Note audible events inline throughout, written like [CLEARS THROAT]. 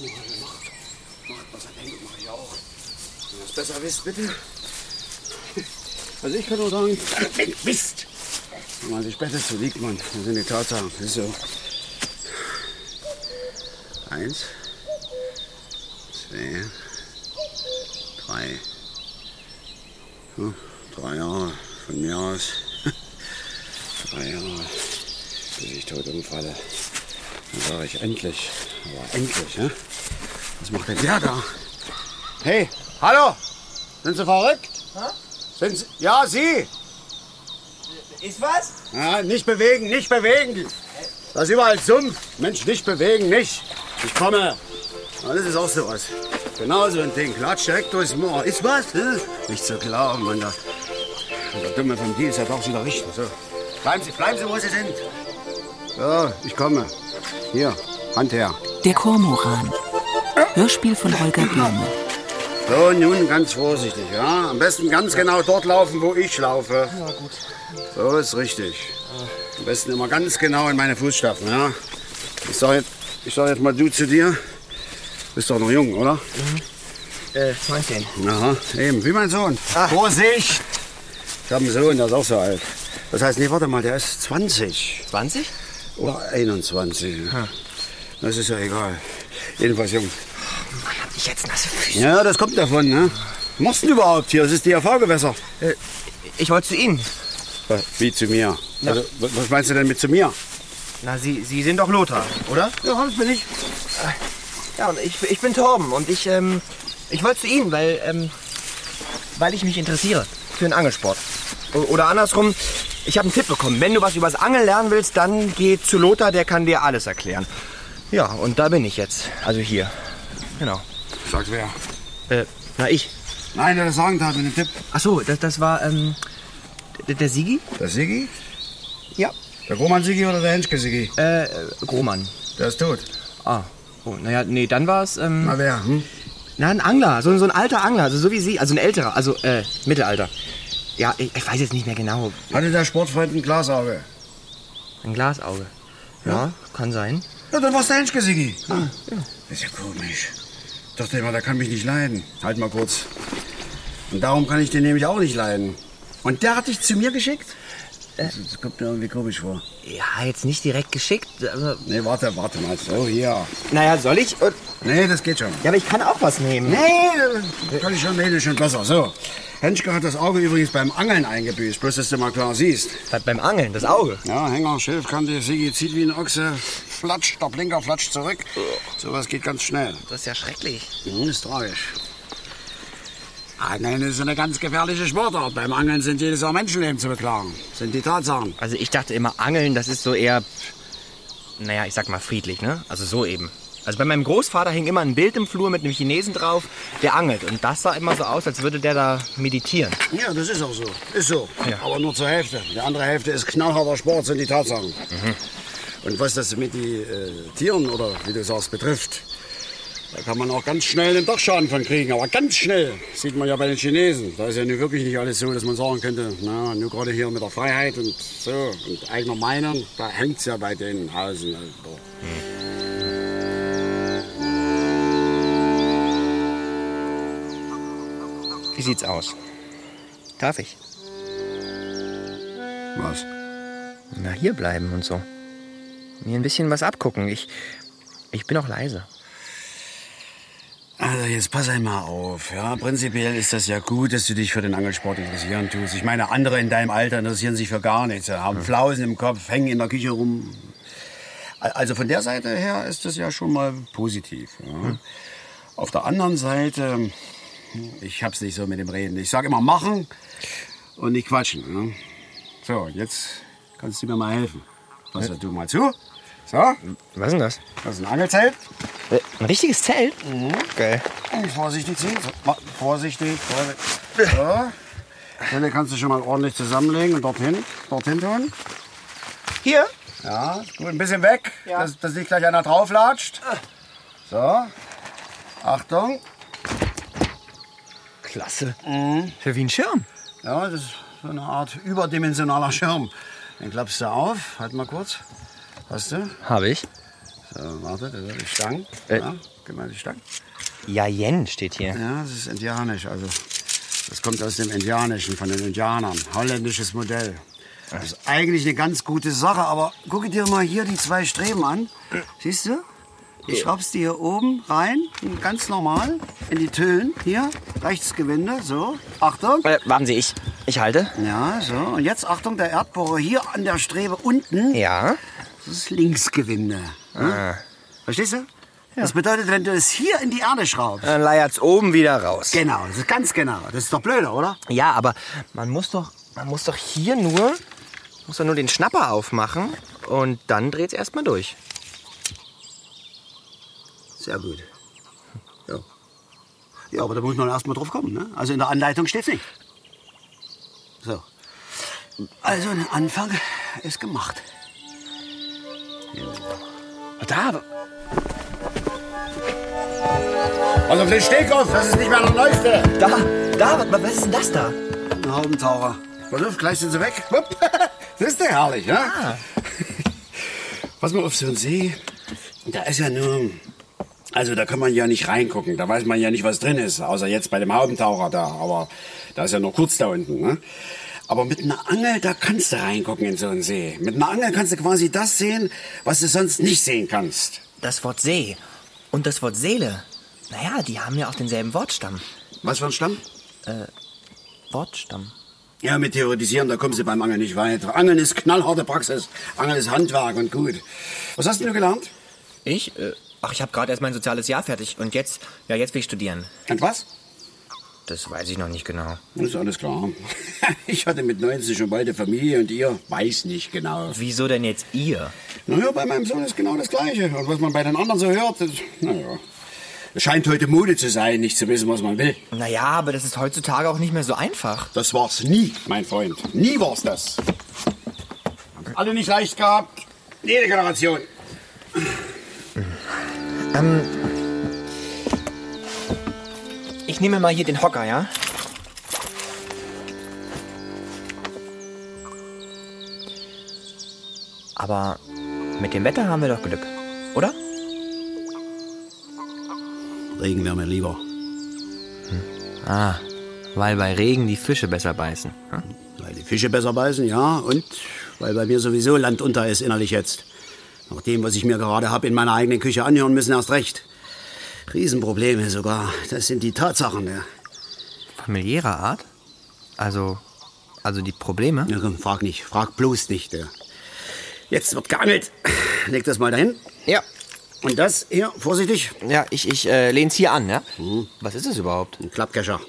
Macht, macht, was er denkt, mach ich auch. Wenn ihr es besser wisst, bitte. Also ich kann nur sagen, wenn wisst, wenn man sich besser so liegt, man, das sind die Tatsachen. Das ist so. Eins, zwei, drei. Hm, drei Jahre von mir aus. [LAUGHS] drei Jahre, bis ich tot umfalle. Sage ich endlich. Aber endlich, ne? Was macht denn der da? Hey, hallo! Sind Sie verrückt? Sind Sie? Ja, Sie! Ist was? Ja, nicht bewegen, nicht bewegen! Da ist überall Sumpf. Mensch, nicht bewegen, nicht! Ich komme! Ja, das ist auch so was. Genau so ein Ding. Klatsch direkt durchs Moor. Ist was? Hm? Nicht zu glauben, Mann. Der, der Dumme vom Deal ist ja doch wieder richtig. So. Bleiben Sie, bleiben Sie, wo Sie sind. So, ich komme. Hier, Hand her. Der Kormoran. Hörspiel von Holger Blume. So, nun ganz vorsichtig, ja? Am besten ganz genau dort laufen, wo ich laufe. Ja, gut. So ist richtig. Am besten immer ganz genau in meine Fußstapfen, ja? Ich sag jetzt, ich sag jetzt mal du zu dir. Bist doch noch jung, oder? Äh, 19. Aha, eben, wie mein Sohn. Vorsicht! Ich habe einen Sohn, der ist auch so alt. Das heißt, nee, warte mal, der ist 20 20? Oder 21. Das ist ja egal. Jedenfalls jung. Hab ich jetzt nasse Füße? Ja, das kommt davon, ne? Was machst du denn überhaupt hier? Das ist DRV-Gewässer. Äh, ich wollte zu Ihnen. Wie zu mir? Also, was was meinst du denn mit zu mir? Na, Sie, Sie sind doch Lothar, oder? Ja, das bin ich. Ja, und ich, ich bin Torben und ich, ähm, ich wollte zu Ihnen, weil, ähm, weil ich mich interessiere für den Angelsport. O- Oder andersrum, ich habe einen Tipp bekommen. Wenn du was übers Angeln lernen willst, dann geh zu Lothar, der kann dir alles erklären. Ja, und da bin ich jetzt. Also hier. Genau. Sagt wer? Äh, na ich. Nein, der das sagen hat mit dem Tipp. Ach so, das, das war, ähm, der, der Sigi? Der Sigi? Ja. Der Roman-Sigi oder der Henschke-Sigi? Äh, Grohmann. Der ist tot. Ah. Oh, naja, nee, dann war es, ähm, Na wer? Hm? na, ein Angler. So, so ein alter Angler, also so wie Sie, also ein älterer, also, äh, Mittelalter. Ja, ich, ich weiß jetzt nicht mehr genau. Hatte der Sportfreund ein Glasauge? Ein Glasauge. Ja, kann sein. Ja, dann war's der Henschke-Sigi. Ah, Das ist ja komisch. Ich dachte immer, der kann mich nicht leiden. Halt mal kurz. Und darum kann ich den nämlich auch nicht leiden. Und der hat dich zu mir geschickt? Das, das kommt mir irgendwie komisch vor. Ja, jetzt nicht direkt geschickt. Aber, Nee, warte, warte mal. So, hier. naja, soll ich? Äh, Nee, das geht schon. Ja, aber ich kann auch was nehmen. Nee, das kann ich schon, nee, das ist schon besser. So. Henschke hat das Auge übrigens beim Angeln eingebüßt, bloß dass du mal klar siehst. Was beim Angeln, das Auge. Ja, Hänger, Schilfkante, Sigi zieht wie ein Ochse, flatscht, der Blinker flatscht zurück. Sowas geht ganz schnell. Das ist ja schrecklich. Mhm, ist tragisch. Angeln ist eine ganz gefährliche Sportart. Beim Angeln sind jedes Jahr Menschenleben zu beklagen. Sind die Tatsachen. Also ich dachte immer, Angeln, das ist so eher, naja, ich sag mal friedlich, ne? Also so eben. Also bei meinem Großvater hing immer ein Bild im Flur mit einem Chinesen drauf, der angelt. Und das sah immer so aus, als würde der da meditieren. Ja, das ist auch so. Ist so. Ja. Aber nur zur Hälfte. Die andere Hälfte ist knallharter Sport, sind die Tatsachen. Und was das mit den äh, Tieren oder wie du sagst betrifft, da kann man auch ganz schnell einen Dachschaden von kriegen. Aber ganz schnell. Sieht man ja bei den Chinesen. Da ist ja nun wirklich nicht alles so, dass man sagen könnte, na, nur gerade hier mit der Freiheit und so und eigener Meinung, da hängt's ja bei den Hausen. Also, Wie sieht's aus? Darf ich? was? Na, hier bleiben und so. Mir ein bisschen was abgucken. Ich, ich bin auch leise. Also jetzt pass einmal auf. Ja, prinzipiell ist das ja gut, dass du dich für den Angelsport interessieren tust. Ich meine, andere in deinem Alter interessieren sich für gar nichts. Haben Flausen im Kopf, hängen in der Küche rum. Also von der Seite her ist das ja schon mal positiv. Ja. Auf der anderen Seite, ich hab's nicht so mit dem Reden. Ich sage immer machen und nicht quatschen. Ja. So, jetzt kannst du mir mal helfen. Pass du mal zu. So, Was ist denn das? das ist ein Angelzelt. Äh, Ein richtiges Zelt? Geil. Und vorsichtig ziehen. So, vorsichtig, vorsichtig. So. Stelle kannst du schon mal ordentlich zusammenlegen und dorthin, dorthin tun. Hier? Ja, gut. Ein bisschen weg, dass, dass nicht gleich einer drauflatscht. So. Achtung. Klasse. Für wie ein Schirm. Ja, das ist so eine Art überdimensionaler Schirm. Den klappst du auf. Halt mal kurz. Hast du? Habe ich. So, warte, das sind die Stangen. Äh. Ja, gib mal die Stangen. Ja, Yen steht hier. Ja, das ist indianisch. Also, das kommt aus dem Indianischen, von den Indianern. Holländisches Modell. Das ist eigentlich eine ganz gute Sache, aber gucke dir mal hier die zwei Streben an. Siehst du? Du schraubst die hier oben rein, ganz normal, in die Tüllen. Hier, Rechtsgewinde, so. Achtung. Äh, warten Sie, ich, ich halte. Ja, so. Und jetzt Achtung, der Erdbohrer hier an der Strebe unten. Ja. Das ist Linksgewinde. Hm? Verstehst du? Das bedeutet, wenn du es hier in die Erde schraubst. Dann leiert's oben wieder raus. Genau, das ist ganz genau. Das ist doch blöder, oder? Ja, aber man muss doch, man muss doch hier nur, muss doch nur den Schnapper aufmachen und dann dreht's erstmal durch. Sehr gut. Ja. Ja, aber da muss man erst mal drauf kommen. Ne? Also in der Anleitung steht's nicht. So. Also ein Anfang ist gemacht. Da, Also auf den Steghoff, das ist nicht mehr der neueste. da, da, was ist denn das da? Ein Haubentaucher. Pass auf, gleich sind sie weg. [LAUGHS] Das ist der herrlich, ne? [LAUGHS] Pass mal auf, so ein See, da ist ja nur... Also da kann man ja nicht reingucken, da weiß man ja nicht, was drin ist. Außer jetzt bei dem Haubentaucher da, aber da ist ja nur kurz da unten, ne? Aber mit einer Angel, da kannst du reingucken in so einen See. Mit einer Angel kannst du quasi das sehen, was du sonst nicht sehen kannst. Das Wort See und das Wort Seele. Naja, die haben ja auch denselben Wortstamm. Was für ein Stamm? Wortstamm. Ja, mit Theoretisieren, da kommst du beim Angeln nicht weiter. Angeln ist knallharte Praxis. Angeln ist Handwerk und gut. Was hast denn du gelernt? Ich? Äh, ach, ich habe gerade erst mein soziales Jahr fertig und jetzt, ja, jetzt will ich studieren. Und was? Das weiß ich noch nicht genau. Das ist alles klar. [LAUGHS] Ich hatte mit 90 schon beide Familie und ihr weiß nicht genau. Wieso denn jetzt ihr? Naja, bei meinem Sohn ist genau das Gleiche. Und was man bei den anderen so hört, naja. Es scheint heute Mode zu sein, nicht zu wissen, was man will. Naja, aber das ist heutzutage auch nicht mehr so einfach. Das war's nie, mein Freund. Nie war's das. Alle nicht leicht gehabt. Jede Generation. Ich nehme mal hier den Hocker, ja? Aber mit dem Wetter haben wir doch Glück, oder? Regen wäre mir lieber. Ah, weil bei Regen die Fische besser beißen. hm? Weil die Fische besser beißen, ja. Und weil bei mir sowieso Land unter ist innerlich jetzt. Nach dem, was ich mir gerade hab in meiner eigenen Küche anhören müssen, erst recht. Riesenprobleme sogar. Das sind die Tatsachen, ja. Familiärer Art? Also, also die Probleme? ja komm, frag nicht. Frag bloß nicht. Ja. Jetzt wird geangelt. Leg das mal dahin. Ja. Und das hier, vorsichtig. Ja, ich, ich äh, lehn's hier an, ja? Was ist es überhaupt? Ein Klappkescher.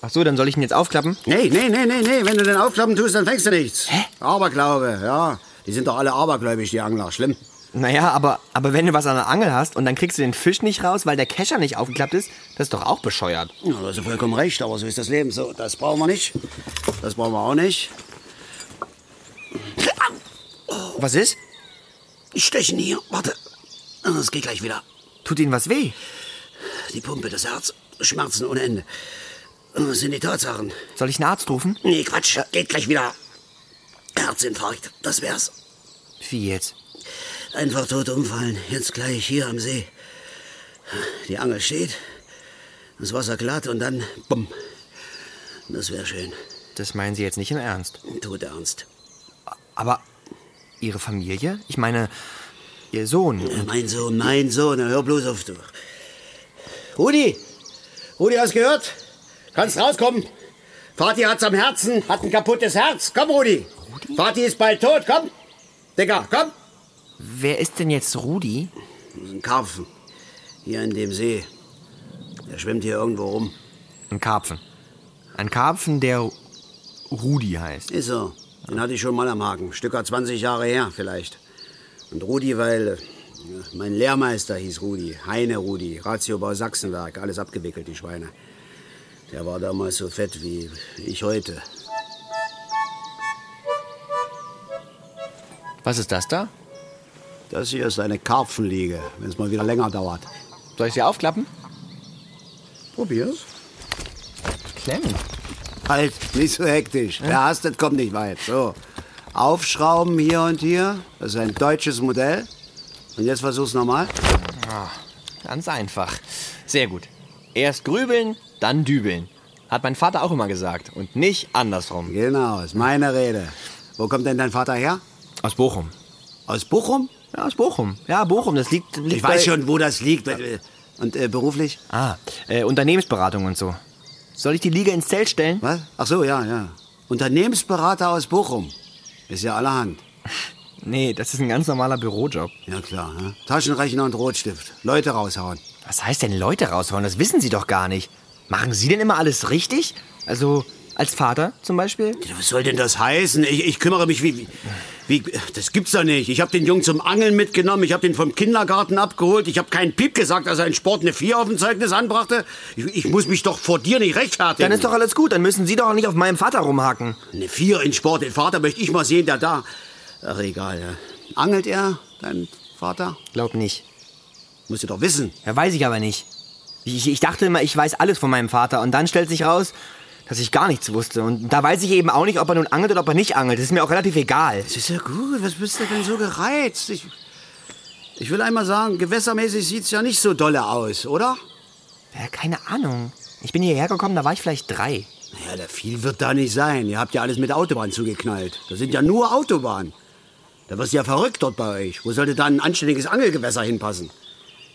Ach so, dann soll ich ihn jetzt aufklappen? Nee, nee, nee, nee, nee. Wenn du den aufklappen tust, dann fängst du nichts. Hä? Aberglaube, ja. Die sind doch alle abergläubisch, die Angler. Schlimm. Naja, aber, aber wenn du was an der Angel hast und dann kriegst du den Fisch nicht raus, weil der Kescher nicht aufgeklappt ist, das ist doch auch bescheuert. Ja, da hast du vollkommen recht, aber so ist das Leben. So, das brauchen wir nicht. Das brauchen wir auch nicht. Was ist? Die stechen hier. Warte. Das geht gleich wieder. Tut ihnen was weh? Die Pumpe, das Herz. Schmerzen ohne Ende. Das sind die Tatsachen. Soll ich einen Arzt rufen? Nee, Quatsch. Geht gleich wieder. Herzinfarkt. Das wär's. Wie jetzt? Einfach tot umfallen. Jetzt gleich hier am See. Die Angel steht. Das Wasser glatt und dann bumm. Das wäre schön. Das meinen Sie jetzt nicht im Ernst. Tot ernst. Aber Ihre Familie? Ich meine, Ihr Sohn. Äh, Mein Sohn, mein Sohn, hör bloß auf, du. Rudi! Rudi, hast gehört? Kannst rauskommen. Vati hat's am Herzen, hat ein kaputtes Herz. Komm, Rudi. Vati ist bald tot, komm. Digga, komm. Wer ist denn jetzt Rudi? Das ist ein Karpfen. Hier in dem See. Der schwimmt hier irgendwo rum. Ein Karpfen. Ein Karpfen, der Rudi heißt. Ist so. Den hatte ich schon mal am Haken. Stücker 20 Jahre her, vielleicht. Und Rudi, weil äh, mein Lehrmeister hieß Rudi. Heine Rudi. Ratiobau Sachsenwerk. Alles abgewickelt, die Schweine. Der war damals so fett wie ich heute. Was ist das da? Das hier ist eine Karpfenliege, wenn es mal wieder länger dauert. Soll ich sie aufklappen? Probier's. Klemmen. Halt, nicht so hektisch. Wer hastet, kommt nicht weit. So. Aufschrauben hier und hier. Das ist ein deutsches Modell. Und jetzt versuch's nochmal. Ganz einfach. Sehr gut. Erst grübeln, dann dübeln. Hat mein Vater auch immer gesagt. Und nicht andersrum. Genau, ist meine Rede. Wo kommt denn dein Vater her? Aus Bochum. Aus Bochum? Ja, aus Bochum. Ja, Bochum, das liegt. liegt Ich weiß schon, wo das liegt. Und äh, beruflich? Ah, äh, Unternehmensberatung und so. Soll ich die Liga ins Zelt stellen? Was? Ach so, ja, ja. Unternehmensberater aus Bochum. Ist ja allerhand. [LAUGHS] Nee, das ist ein ganz normaler Bürojob. Ja klar, ne? Taschenrechner und Rotstift. Leute raushauen. Was heißt denn Leute raushauen? Das wissen Sie doch gar nicht. Machen Sie denn immer alles richtig? Also als Vater zum Beispiel? Was soll denn das heißen? Ich, ich kümmere mich wie, wie, wie... Das gibt's doch nicht. Ich habe den Jungen zum Angeln mitgenommen. Ich habe den vom Kindergarten abgeholt. Ich habe keinen Piep gesagt, dass er in Sport eine Vier auf dem Zeugnis anbrachte. Ich, ich muss mich doch vor dir nicht rechtfertigen. Dann ist doch alles gut. Dann müssen Sie doch auch nicht auf meinem Vater rumhaken. Eine Vier in Sport. Den Vater möchte ich mal sehen, der da... Ach, egal, ja. Angelt er, dein Vater? Glaub nicht. Musst du doch wissen. Ja, weiß ich aber nicht. Ich, ich dachte immer, ich weiß alles von meinem Vater. Und dann stellt sich raus, dass ich gar nichts wusste. Und da weiß ich eben auch nicht, ob er nun angelt oder ob er nicht angelt. Das ist mir auch relativ egal. Das ist ja gut. Was bist du denn so gereizt? Ich, ich will einmal sagen, gewässermäßig sieht's ja nicht so dolle aus, oder? Ja, keine Ahnung. Ich bin hierher gekommen, da war ich vielleicht drei. Naja, da viel wird da nicht sein. Ihr habt ja alles mit Autobahn zugeknallt. Das sind ja nur Autobahnen. Da wirst du ja verrückt dort bei euch. Wo sollte da ein anständiges Angelgewässer hinpassen?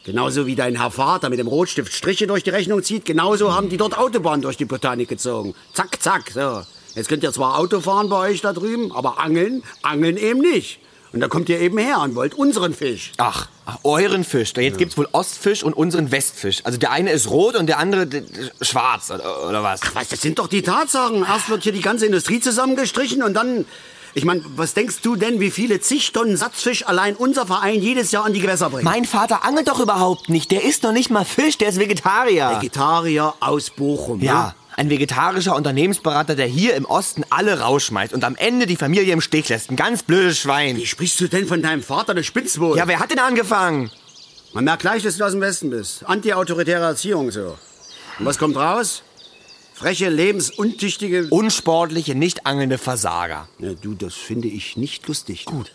Genauso wie dein Herr Vater mit dem Rotstift Striche durch die Rechnung zieht, genauso haben die dort Autobahnen durch die Botanik gezogen. Zack, zack, so. Jetzt könnt ihr zwar Auto fahren bei euch da drüben, aber angeln, angeln eben nicht. Und da kommt ihr eben her und wollt unseren Fisch. Ach, ach euren Fisch. Jetzt gibt's wohl Ostfisch und unseren Westfisch. Also der eine ist rot und der andere schwarz, oder, oder was? Was, das sind doch die Tatsachen. Erst wird hier die ganze Industrie zusammengestrichen und dann... Ich meine, was denkst du denn, wie viele zig Tonnen Satzfisch allein unser Verein jedes Jahr an die Gewässer bringt? Mein Vater angelt doch überhaupt nicht. Der isst noch nicht mal Fisch, der ist Vegetarier. Vegetarier aus Bochum. ja, ein vegetarischer Unternehmensberater, der hier im Osten alle rausschmeißt und am Ende die Familie im Stich lässt. Ein ganz blödes Schwein. Wie sprichst du denn von deinem Vater, der Spitzwohl? Ja, wer hat denn angefangen? Man merkt gleich, dass du aus dem Westen bist. Anti-autoritäre Erziehung so. Und was kommt raus? Freche, lebensuntüchtige... Unsportliche, nicht angelnde Versager. Ja, du, das finde ich nicht lustig. Gut.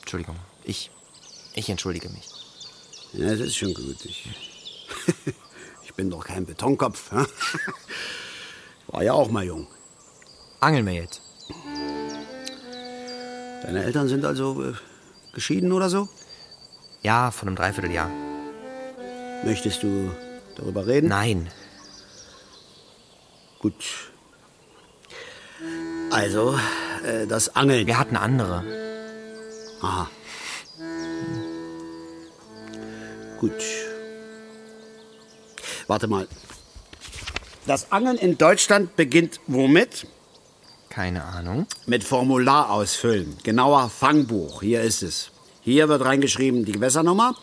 Entschuldigung, ich, ich entschuldige mich. Ja, das ist schon gut. Ich, [LAUGHS] ich bin doch kein Betonkopf. [LAUGHS] War ja auch mal jung. Angeln wir jetzt. Deine Eltern sind also äh, geschieden oder so? Ja, von einem Dreivierteljahr. Möchtest du darüber reden? Nein. Gut. Also, äh, das Angeln. Wir hatten andere. Aha. Gut. Warte mal. Das Angeln in Deutschland beginnt womit? Keine Ahnung. Mit Formular ausfüllen. Genauer Fangbuch. Hier ist es. Hier wird reingeschrieben die Gewässernummer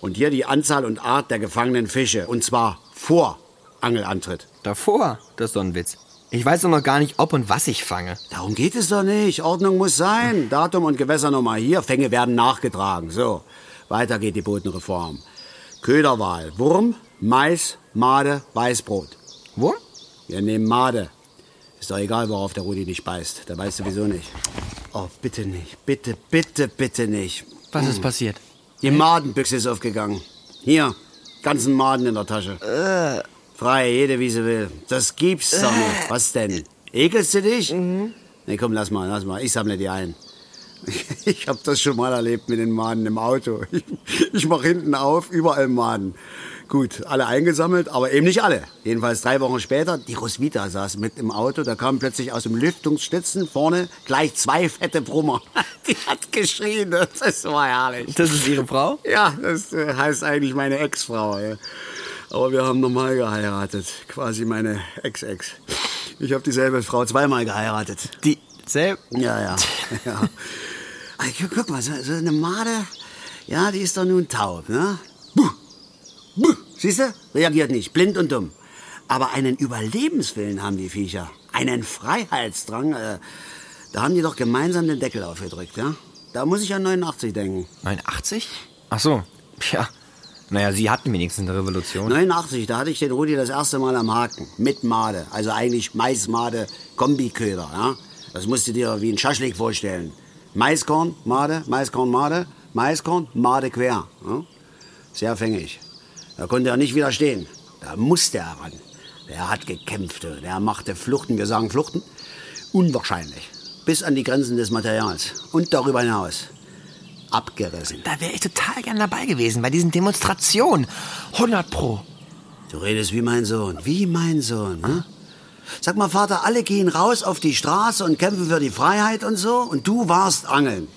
und hier die Anzahl und Art der gefangenen Fische. Und zwar vor Angelantritt. Davor? Das ist doch ein Witz. Ich weiß doch noch gar nicht, ob und was ich fange. Darum geht es doch nicht. Ordnung muss sein. Datum und Gewässernummer hier. Fänge werden nachgetragen. So, weiter geht die Bodenreform. Köderwahl. Wurm, Mais, Made, Weißbrot. Wo? Wir nehmen Made. Ist doch egal, worauf der Rudi nicht beißt. Der weiß sowieso nicht. Oh, bitte nicht. Bitte, bitte, bitte nicht. Was ist passiert? Die Madenbüchse ist aufgegangen. Hier, ganzen Maden in der Tasche. Frei, jede wie sie will. Das gibt's doch nicht. Was denn? Ekelst du dich? Nee, komm, lass mal, lass mal. Ich sammle die ein. [LAUGHS] Ich hab das schon mal erlebt mit den Maden im Auto. Ich, [LAUGHS] ich mach hinten auf, überall Maden. Gut, alle eingesammelt, aber eben nicht alle. Jedenfalls drei Wochen später, die Roswitha saß mit im Auto, da kamen plötzlich aus dem Lüftungsschlitzen vorne gleich zwei fette Brummer. [LAUGHS] Die hat geschrien, das war herrlich. Das ist Ihre Frau? Ja, das äh, heißt eigentlich meine Ex-Frau. Ja. Aber wir haben nochmal geheiratet. Quasi meine Ex-Ex. Ich habe dieselbe Frau zweimal geheiratet. Die selb. Ja, ja. [LAUGHS] ja. Guck, guck mal, so, so eine Made, ja, die ist doch nun taub, ne? Buh, buh, siehst du? Reagiert nicht, blind und dumm. Aber einen Überlebenswillen haben die Viecher. Einen Freiheitsdrang. Äh, da haben die doch gemeinsam den Deckel aufgedrückt, ja? Da muss ich an 89 denken. 89? Ach so. Ja. Naja, Sie hatten wenigstens eine Revolution. 89, da hatte ich den Rudi das erste Mal am Haken. Mit Made. Also eigentlich Maismade, Kombiköder. Ja? Das musst du dir wie ein Schaschlik vorstellen. Maiskorn, Made, Maiskorn, Made, Maiskorn, Made quer. Ja? Sehr fängig. Da konnte er nicht widerstehen. Da musste er ran. Der hat gekämpft, der machte Fluchten, wir sagen Fluchten, unwahrscheinlich. Bis an die Grenzen des Materials und darüber hinaus. Abgerissen. Da wäre ich total gern dabei gewesen, bei diesen Demonstrationen. 100 Pro. Du redest wie mein Sohn, wie mein Sohn. Ne? Sag mal, Vater, alle gehen raus auf die Straße und kämpfen für die Freiheit und so, und du warst angeln.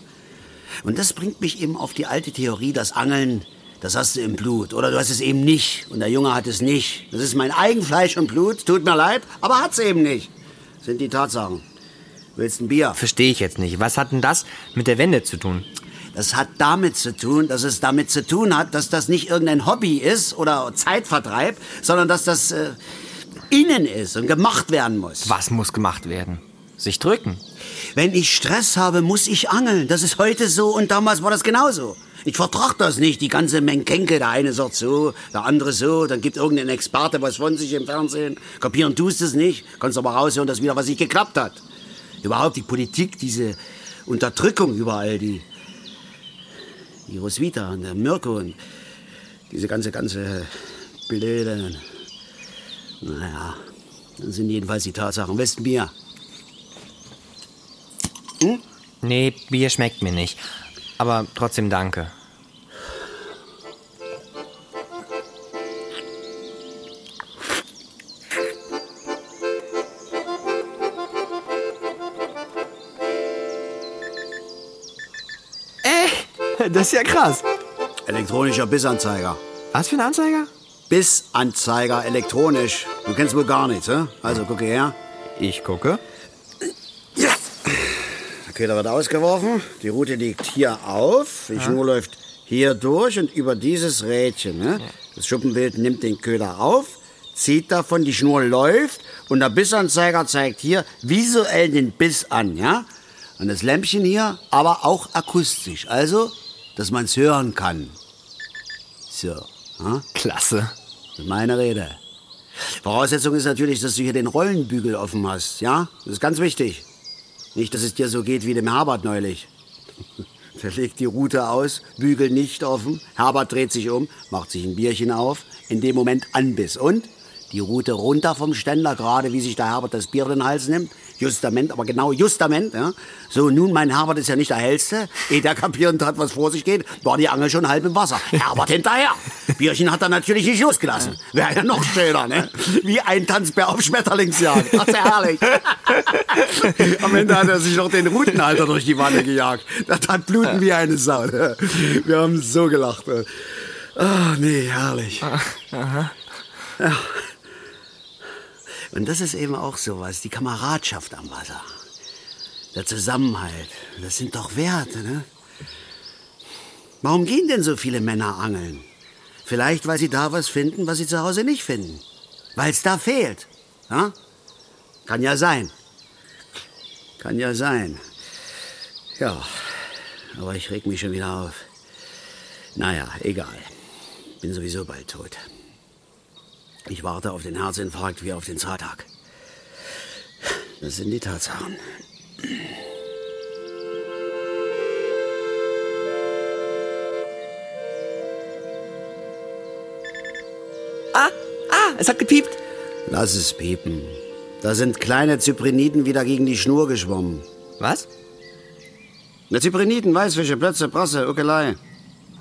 Und das bringt mich eben auf die alte Theorie, dass Angeln, das hast du im Blut. Oder du hast es eben nicht. Und der Junge hat es nicht. Das ist mein Eigenfleisch und Blut. Tut mir leid, aber hat's eben nicht. Das sind die Tatsachen. Willst ein Bier? Verstehe ich jetzt nicht. Was hat denn das mit der Wende zu tun? Das hat damit zu tun, dass es damit zu tun hat, dass das nicht irgendein Hobby ist oder Zeitvertreib, sondern dass das äh, innen ist und gemacht werden muss. Was muss gemacht werden? Sich drücken. Wenn ich Stress habe, muss ich angeln. Das ist heute so und damals war das genauso. Ich vertrag das nicht, die ganze Menkenke. Der eine sagt so, der andere so. Dann gibt irgendein Experte was von sich im Fernsehen. Kapieren tust es nicht. Kannst aber raushören, dass wieder was nicht geklappt hat. Überhaupt die Politik, diese Unterdrückung überall, die, die Roswitha und der Mirko und diese ganze, ganze blöde. Naja, dann sind jedenfalls die Tatsachen. Westen Bier. Hm? Nee, Bier schmeckt mir nicht. Aber trotzdem danke. [LAUGHS] das ist ja krass. Elektronischer Bissanzeiger. Was für ein Anzeiger? Bissanzeiger elektronisch. Du kennst wohl gar nichts, hä? Also gucke her. Ich gucke. Ja. Der Köder wird ausgeworfen. Die Route liegt hier auf. Die Schnur läuft hier durch und über dieses Rädchen. Ne? Das Schuppenbild nimmt den Köder auf, zieht davon, die Schnur läuft und der Bissanzeiger zeigt hier visuell den Biss an. Ja? Und das Lämpchen hier, aber auch akustisch. Also, dass man es hören kann. So. Ja? Klasse. Das ist meine Rede. Voraussetzung ist natürlich, dass du hier den Rollenbügel offen hast, ja? Das ist ganz wichtig. Nicht, dass es dir so geht wie dem Herbert neulich. [LAUGHS] Der legt die Route aus, Bügel nicht offen, Herbert dreht sich um, macht sich ein Bierchen auf, in dem Moment Anbiss und die Route runter vom Ständer, gerade wie sich der Herbert das Bier in den Hals nimmt. Justament, aber genau Justament. Ja. So, nun, mein Herbert ist ja nicht der Hellste. Ehe der kapierend hat, was vor sich geht, war die Angel schon halb im Wasser. Herbert hinterher. Bierchen hat er natürlich nicht losgelassen. Wäre ja noch schöner, ne? Wie ein Tanzbär auf Schmetterlingsjagd. Das ist ja herrlich. [LAUGHS] Am Ende hat er sich noch den Routenhalter durch die Wanne gejagt. Das hat bluten wie eine Sau. Ne? Wir haben so gelacht. Ah, nee, herrlich. Ja. Und das ist eben auch sowas, die Kameradschaft am Wasser. Der Zusammenhalt, das sind doch Werte, ne? Warum gehen denn so viele Männer angeln? Vielleicht, weil sie da was finden, was sie zu Hause nicht finden. Weil es da fehlt. Ja? Kann ja sein. Kann ja sein. Ja, aber ich reg mich schon wieder auf. Naja, egal. Bin sowieso bald tot. Ich warte auf den Herzinfarkt wie auf den Zahltag. Das sind die Tatsachen. Ah, ah, es hat gepiept. Lass es piepen. Da sind kleine Zypriniden wieder gegen die Schnur geschwommen. Was? Na, Zypriniden, Weißfische, Plötze, Brasse, Uckelei.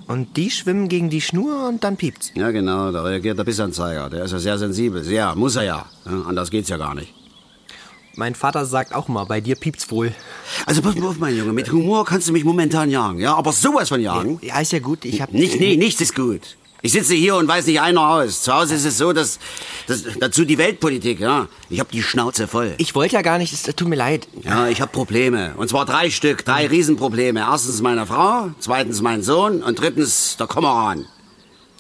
Und die schwimmen gegen die Schnur und dann piept's. Ja, genau, da reagiert der Bissanzeiger. Der ist ja sehr sensibel. Sehr, muss er ja. ja anders geht's ja gar nicht. Mein Vater sagt auch mal, bei dir piept's wohl. Also pass mal auf, mein Junge, mit Humor kannst du mich momentan jagen, ja? Aber sowas von jagen? Ja, ist ja gut. Ich hab Nicht, nee, nichts ist gut. Ich sitze hier und weiß nicht einer aus. Zu Hause ist es so, dass, dass dazu die Weltpolitik, ja. Ich habe die Schnauze voll. Ich wollte ja gar nicht, es tut mir leid. Ja, ich habe Probleme. Und zwar drei Stück, drei Riesenprobleme. Erstens meine Frau, zweitens mein Sohn und drittens der Kormoran.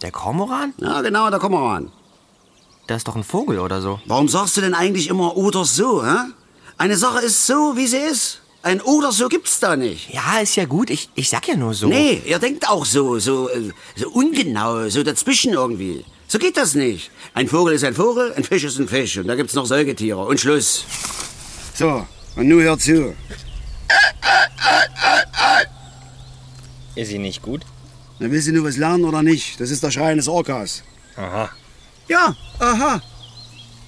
Der Kormoran? Ja, genau, der Kormoran. Der ist doch ein Vogel oder so. Warum sagst du denn eigentlich immer oder so, hä? Eine Sache ist so, wie sie ist. Ein oder so gibt's da nicht. Ja, ist ja gut. Ich, ich sag ja nur so. Nee, ihr denkt auch so, so, äh, so ungenau, so dazwischen irgendwie. So geht das nicht. Ein Vogel ist ein Vogel, ein Fisch ist ein Fisch. Und da gibt's noch Säugetiere. Und Schluss. So, und nun hört zu. Ist sie nicht gut? Dann willst du nur was lernen oder nicht? Das ist der Schrei eines Orcas. Aha. Ja, aha.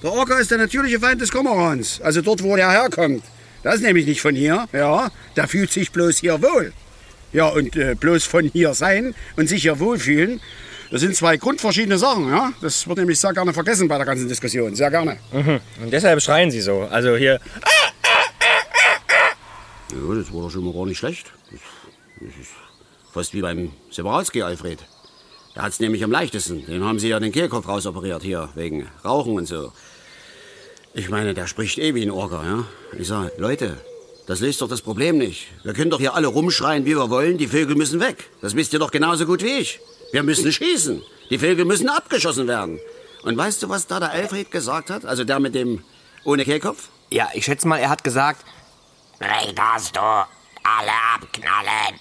Der Orca ist der natürliche Feind des Kormorans. Also dort, wo der herkommt. Das ist nämlich nicht von hier. Ja, der fühlt sich bloß hier wohl. Ja, und äh, bloß von hier sein und sich hier wohlfühlen, das sind zwei grundverschiedene Sachen. Ja? Das wird nämlich sehr gerne vergessen bei der ganzen Diskussion. Sehr gerne. Mhm. Und deshalb schreien Sie so. Also hier. Ja, das war doch schon mal gar nicht schlecht. Das, das ist fast wie beim Sebaralski, Alfred. Der hat's nämlich am leichtesten. Den haben sie ja den Kehlkopf rausoperiert hier, wegen Rauchen und so. Ich meine, der spricht eh wie ein Orga, ja. Ich sag, Leute, das löst doch das Problem nicht. Wir können doch hier alle rumschreien, wie wir wollen. Die Vögel müssen weg. Das wisst ihr doch genauso gut wie ich. Wir müssen schießen. Die Vögel müssen abgeschossen werden. Und weißt du, was da der Alfred gesagt hat? Also der mit dem ohne Kehlkopf? Ja, ich schätze mal, er hat gesagt. Recht hast du. Alle abknallen.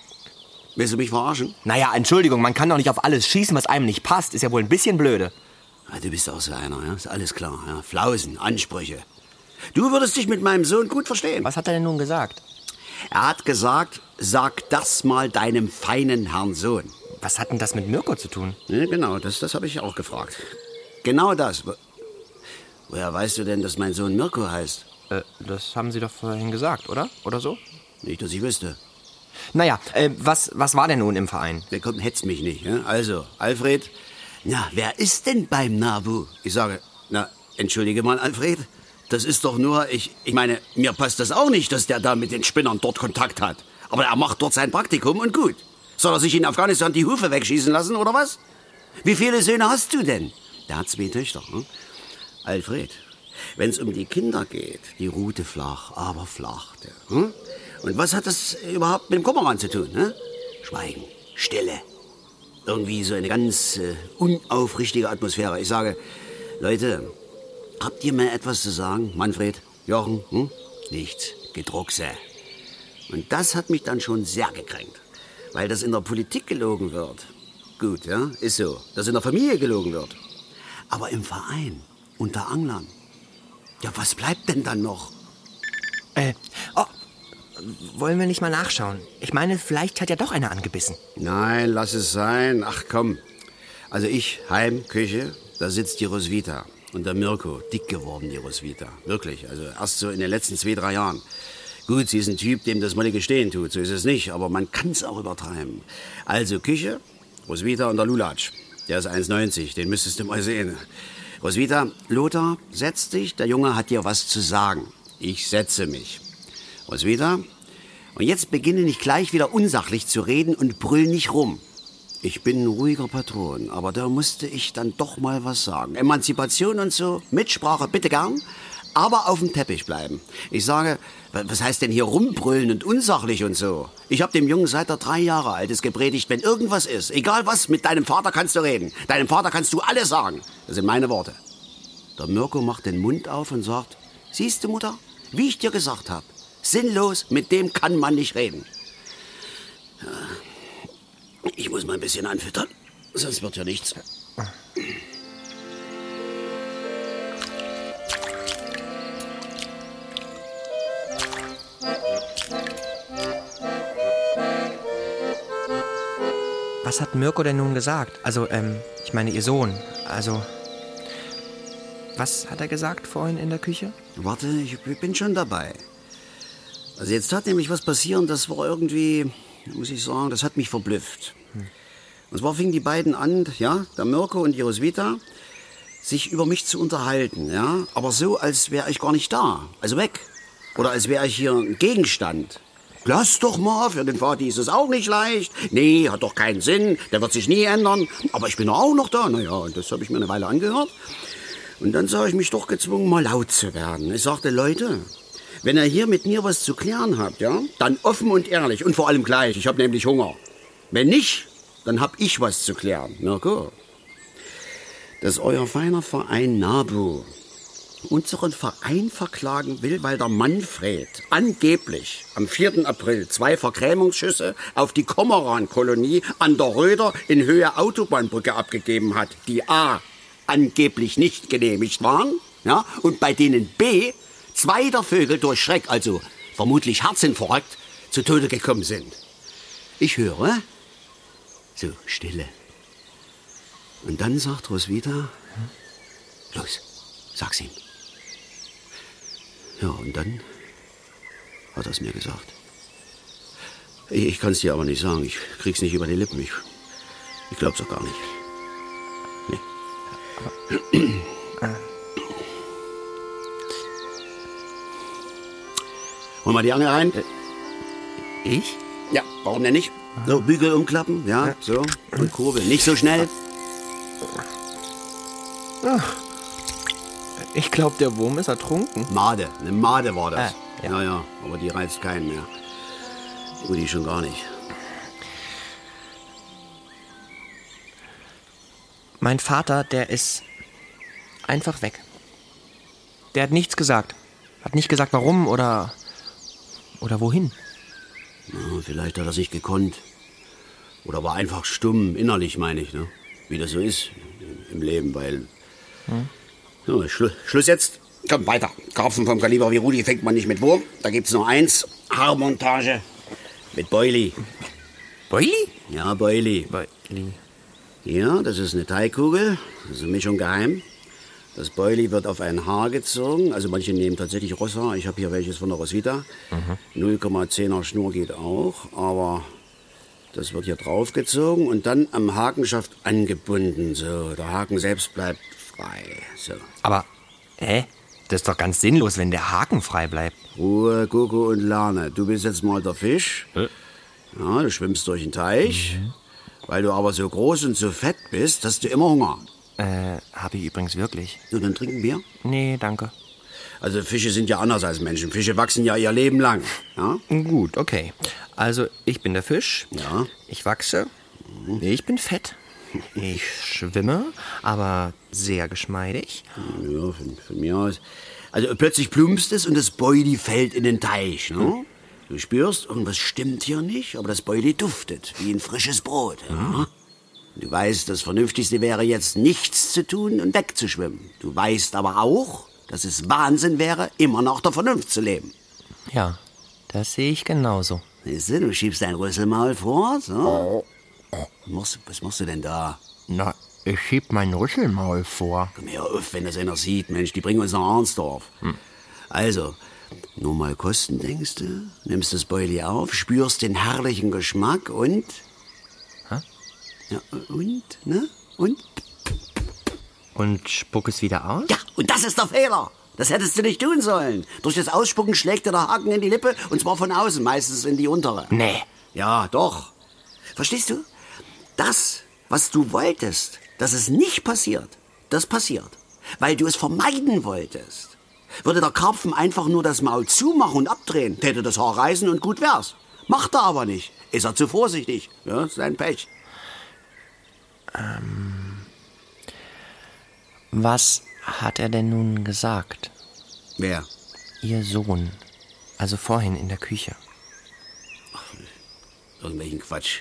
Willst du mich verarschen? Naja, Entschuldigung, man kann doch nicht auf alles schießen, was einem nicht passt. Ist ja wohl ein bisschen blöde. Ja, du bist auch so einer, ja? Ist alles klar, ja? Flausen, Ansprüche. Du würdest dich mit meinem Sohn gut verstehen. Was hat er denn nun gesagt? Er hat gesagt, sag das mal deinem feinen Herrn Sohn. Was hat denn das mit Mirko zu tun? Ja, genau, das, das habe ich auch gefragt. Genau das. Wo- Woher weißt du denn, dass mein Sohn Mirko heißt? Äh, das haben Sie doch vorhin gesagt, oder? Oder so? Nicht, dass ich wüsste. Naja, äh, was, was war denn nun im Verein? Wer kommt, hetzt mich nicht. Ja? Also, Alfred, na, wer ist denn beim Nabu? Ich sage, na, entschuldige mal, Alfred, das ist doch nur, ich, ich meine, mir passt das auch nicht, dass der da mit den Spinnern dort Kontakt hat. Aber er macht dort sein Praktikum und gut. Soll er sich in Afghanistan die Hufe wegschießen lassen, oder was? Wie viele Söhne hast du denn? Der hat zwei Töchter. Hm? Alfred, wenn es um die Kinder geht, die Rute flach, aber flach. Der, hm? Und was hat das überhaupt mit dem Kummeran zu tun? Hm? Schweigen, Stille. Irgendwie so eine ganz äh, unaufrichtige Atmosphäre. Ich sage, Leute, habt ihr mir etwas zu sagen? Manfred, Jochen, hm? Nichts. Gedruckse. Und das hat mich dann schon sehr gekränkt. Weil das in der Politik gelogen wird. Gut, ja, ist so. Dass in der Familie gelogen wird. Aber im Verein, unter Anglern. Ja, was bleibt denn dann noch? Äh, oh, wollen wir nicht mal nachschauen? Ich meine, vielleicht hat ja doch einer angebissen. Nein, lass es sein. Ach komm. Also ich, Heim, Küche, da sitzt die Roswitha. Und der Mirko, dick geworden, die Roswitha. Wirklich, also erst so in den letzten zwei, drei Jahren. Gut, sie ist ein Typ, dem das mal gestehen tut, so ist es nicht, aber man kann es auch übertreiben. Also Küche, Roswitha und der Lulatsch. Der ist 1,90, den müsstest du mal sehen. Roswitha, Lothar, setz dich, der Junge hat dir was zu sagen. Ich setze mich. Roswitha, und jetzt beginne nicht gleich wieder unsachlich zu reden und brüll nicht rum. Ich bin ein ruhiger Patron, aber da musste ich dann doch mal was sagen. Emanzipation und so, Mitsprache bitte gern, aber auf dem Teppich bleiben. Ich sage, wa- was heißt denn hier rumbrüllen und unsachlich und so? Ich habe dem Jungen seit er drei Jahre alt ist gepredigt, wenn irgendwas ist, egal was, mit deinem Vater kannst du reden. Deinem Vater kannst du alles sagen. Das sind meine Worte. Der Mirko macht den Mund auf und sagt, siehst du, Mutter, wie ich dir gesagt habe, sinnlos, mit dem kann man nicht reden. Ich muss mal ein bisschen anfüttern, sonst wird ja nichts. Was hat Mirko denn nun gesagt? Also, ähm, ich meine, ihr Sohn. Also, was hat er gesagt vorhin in der Küche? Warte, ich bin schon dabei. Also jetzt hat nämlich was passieren, das war irgendwie, muss ich sagen, das hat mich verblüfft. Und zwar fingen die beiden an, ja, der Mirko und die Roswitha, sich über mich zu unterhalten, ja, aber so, als wäre ich gar nicht da, also weg. Oder als wäre ich hier ein Gegenstand. Lass doch mal, für den Vati ist es auch nicht leicht. Nee, hat doch keinen Sinn, der wird sich nie ändern. Aber ich bin doch auch noch da. Naja, und das habe ich mir eine Weile angehört. Und dann sah ich mich doch gezwungen, mal laut zu werden. Ich sagte, Leute, wenn ihr hier mit mir was zu klären habt, ja, dann offen und ehrlich und vor allem gleich. Ich habe nämlich Hunger. Wenn nicht, dann hab ich was zu klären. Na gut. Dass euer feiner Verein NABU unseren Verein verklagen will, weil der Manfred angeblich am 4. April zwei Vergrämungsschüsse auf die Komoran-Kolonie an der Röder in Höhe Autobahnbrücke abgegeben hat, die A. angeblich nicht genehmigt waren, ja, und bei denen B. zwei der Vögel durch Schreck, also vermutlich Herzinfarkt, zu Tode gekommen sind. Ich höre, So, Stille. Und dann sagt Roswitha, los, sag's ihm. Ja, und dann hat er es mir gesagt. Ich, ich kann's dir aber nicht sagen. Ich krieg's nicht über die Lippen. Ich, ich glaub's auch gar nicht. Nee. Hol mal die Angel rein. Ich? Ja, warum denn nicht? So, Bügel umklappen, ja, so. Und Kurbel. Nicht so schnell. Ich glaube, der Wurm ist ertrunken. Made, eine Made war das. Ah, ja. ja. ja, aber die reizt keinen mehr. Rudi schon gar nicht. Mein Vater, der ist einfach weg. Der hat nichts gesagt. Hat nicht gesagt, warum oder. Oder wohin. Ja, vielleicht hat er sich gekonnt. Oder war einfach stumm, innerlich meine ich, ne? Wie das so ist im Leben, weil. Ja, Schlu Schluss jetzt. Komm, weiter. Karpfen vom Kaliber wie Rudi fängt man nicht mit Wurm. Da gibt's nur eins. Haarmontage. Mit Boilie. Boili? Ja, Boilie. Boili. Ja, das ist eine Teigkugel. Das ist eine Mischung geheim. Das Boilie wird auf ein Haar gezogen. Also manche nehmen tatsächlich Rosshaar. Ich habe hier welches von der Roswitha. 0,10er Schnur geht auch. Aber das wird hier draufgezogen und dann am Hakenschaft angebunden. So, der Haken selbst bleibt frei. So. Aber, hä? Das ist doch ganz sinnlos, wenn der Haken frei bleibt. Ruhe, Coco und Lerne. Du bist jetzt mal der Fisch. Ja, du schwimmst durch den Teich. Weil du aber so groß und so fett bist, hast du immer Hunger. Äh, hab ich übrigens wirklich. So, dann trinken wir. Nee, danke. Also Fische sind ja anders als Menschen. Fische wachsen ja ihr Leben lang. Ja? Gut, okay. Also, ich bin der Fisch. Ja. Ich wachse. Ich bin fett. Ich schwimme, aber sehr geschmeidig. Ja, von, von mir aus. Also plötzlich plumpst es und das Beuli fällt in den Teich. Ne? Du spürst, irgendwas stimmt hier nicht, aber das Beuli duftet wie ein frisches Brot. Ja? Du weißt, das Vernünftigste wäre jetzt nichts zu tun und wegzuschwimmen. Du weißt aber auch, dass es Wahnsinn wäre, immer nach der Vernunft zu leben. Ja, das sehe ich genauso. Siehst du, du schiebst dein Rüsselmaul vor. So. Was machst, du- was machst du denn da? Na, ich schieb mein Rüsselmaul vor. Komm her auf, wenn das einer sieht. Mensch, die bringen uns nach Arnsdorf. Also, nur mal kosten, denkst du? Nimmst das Beuli auf, spürst den herrlichen Geschmack und... Ja, und, ne? Und? Und spuck es wieder aus? Ja, und das ist der Fehler. Das hättest du nicht tun sollen. Durch das Ausspucken schlägt dir der Haken in die Lippe und zwar von außen, meistens in die untere. Nee. Ja, doch. Verstehst du? Das, was du wolltest, dass es nicht passiert, das passiert. Weil du es vermeiden wolltest. Würde der Karpfen einfach nur das Maul zumachen und abdrehen, täte das Haar reißen und gut wär's. Macht er aber nicht. Ist er zu vorsichtig. Ja, ist sein Pech. Was hat er denn nun gesagt? Wer? Ihr Sohn. Also vorhin in der Küche. Irgendwelchen Quatsch.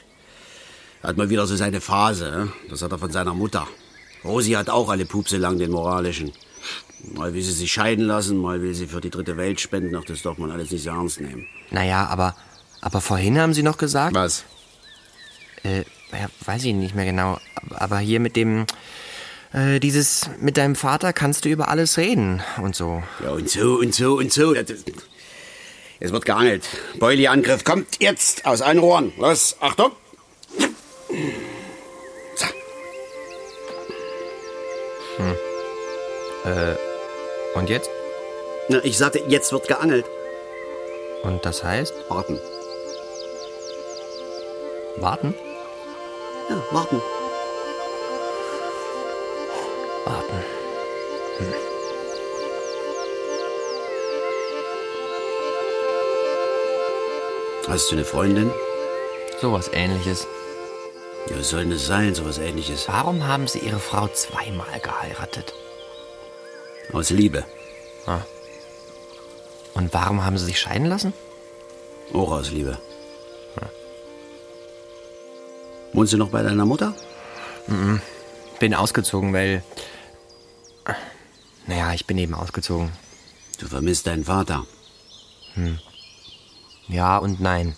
Hat mal wieder so seine Phase. Das hat er von seiner Mutter. Rosi hat auch alle Pupse lang den moralischen. Mal will sie sich scheiden lassen, mal will sie für die dritte Welt spenden. Ach, das darf man alles nicht so ernst nehmen. Naja, aber, aber vorhin haben Sie noch gesagt, Was? äh, ja, weiß ich nicht mehr genau, aber hier mit dem, äh, dieses, mit deinem Vater kannst du über alles reden und so. Ja, und so, und so, und so. Es wird geangelt. Beuli-Angriff kommt jetzt aus allen Rohren. Los, Achtung. So. Und jetzt? Na, ich sagte, jetzt wird geangelt. Und das heißt? Warten. Warten? Ja, warten. Warten. Hast du eine Freundin? Sowas ähnliches. Ja, was soll denn das sein, sowas ähnliches? Warum haben Sie Ihre Frau zweimal geheiratet? Aus Liebe. Und warum haben Sie sich scheiden lassen? Auch aus Liebe. Wohnst du noch bei deiner Mutter? Bin ausgezogen, weil. Naja, ich bin eben ausgezogen. Du vermisst deinen Vater. Ja und nein.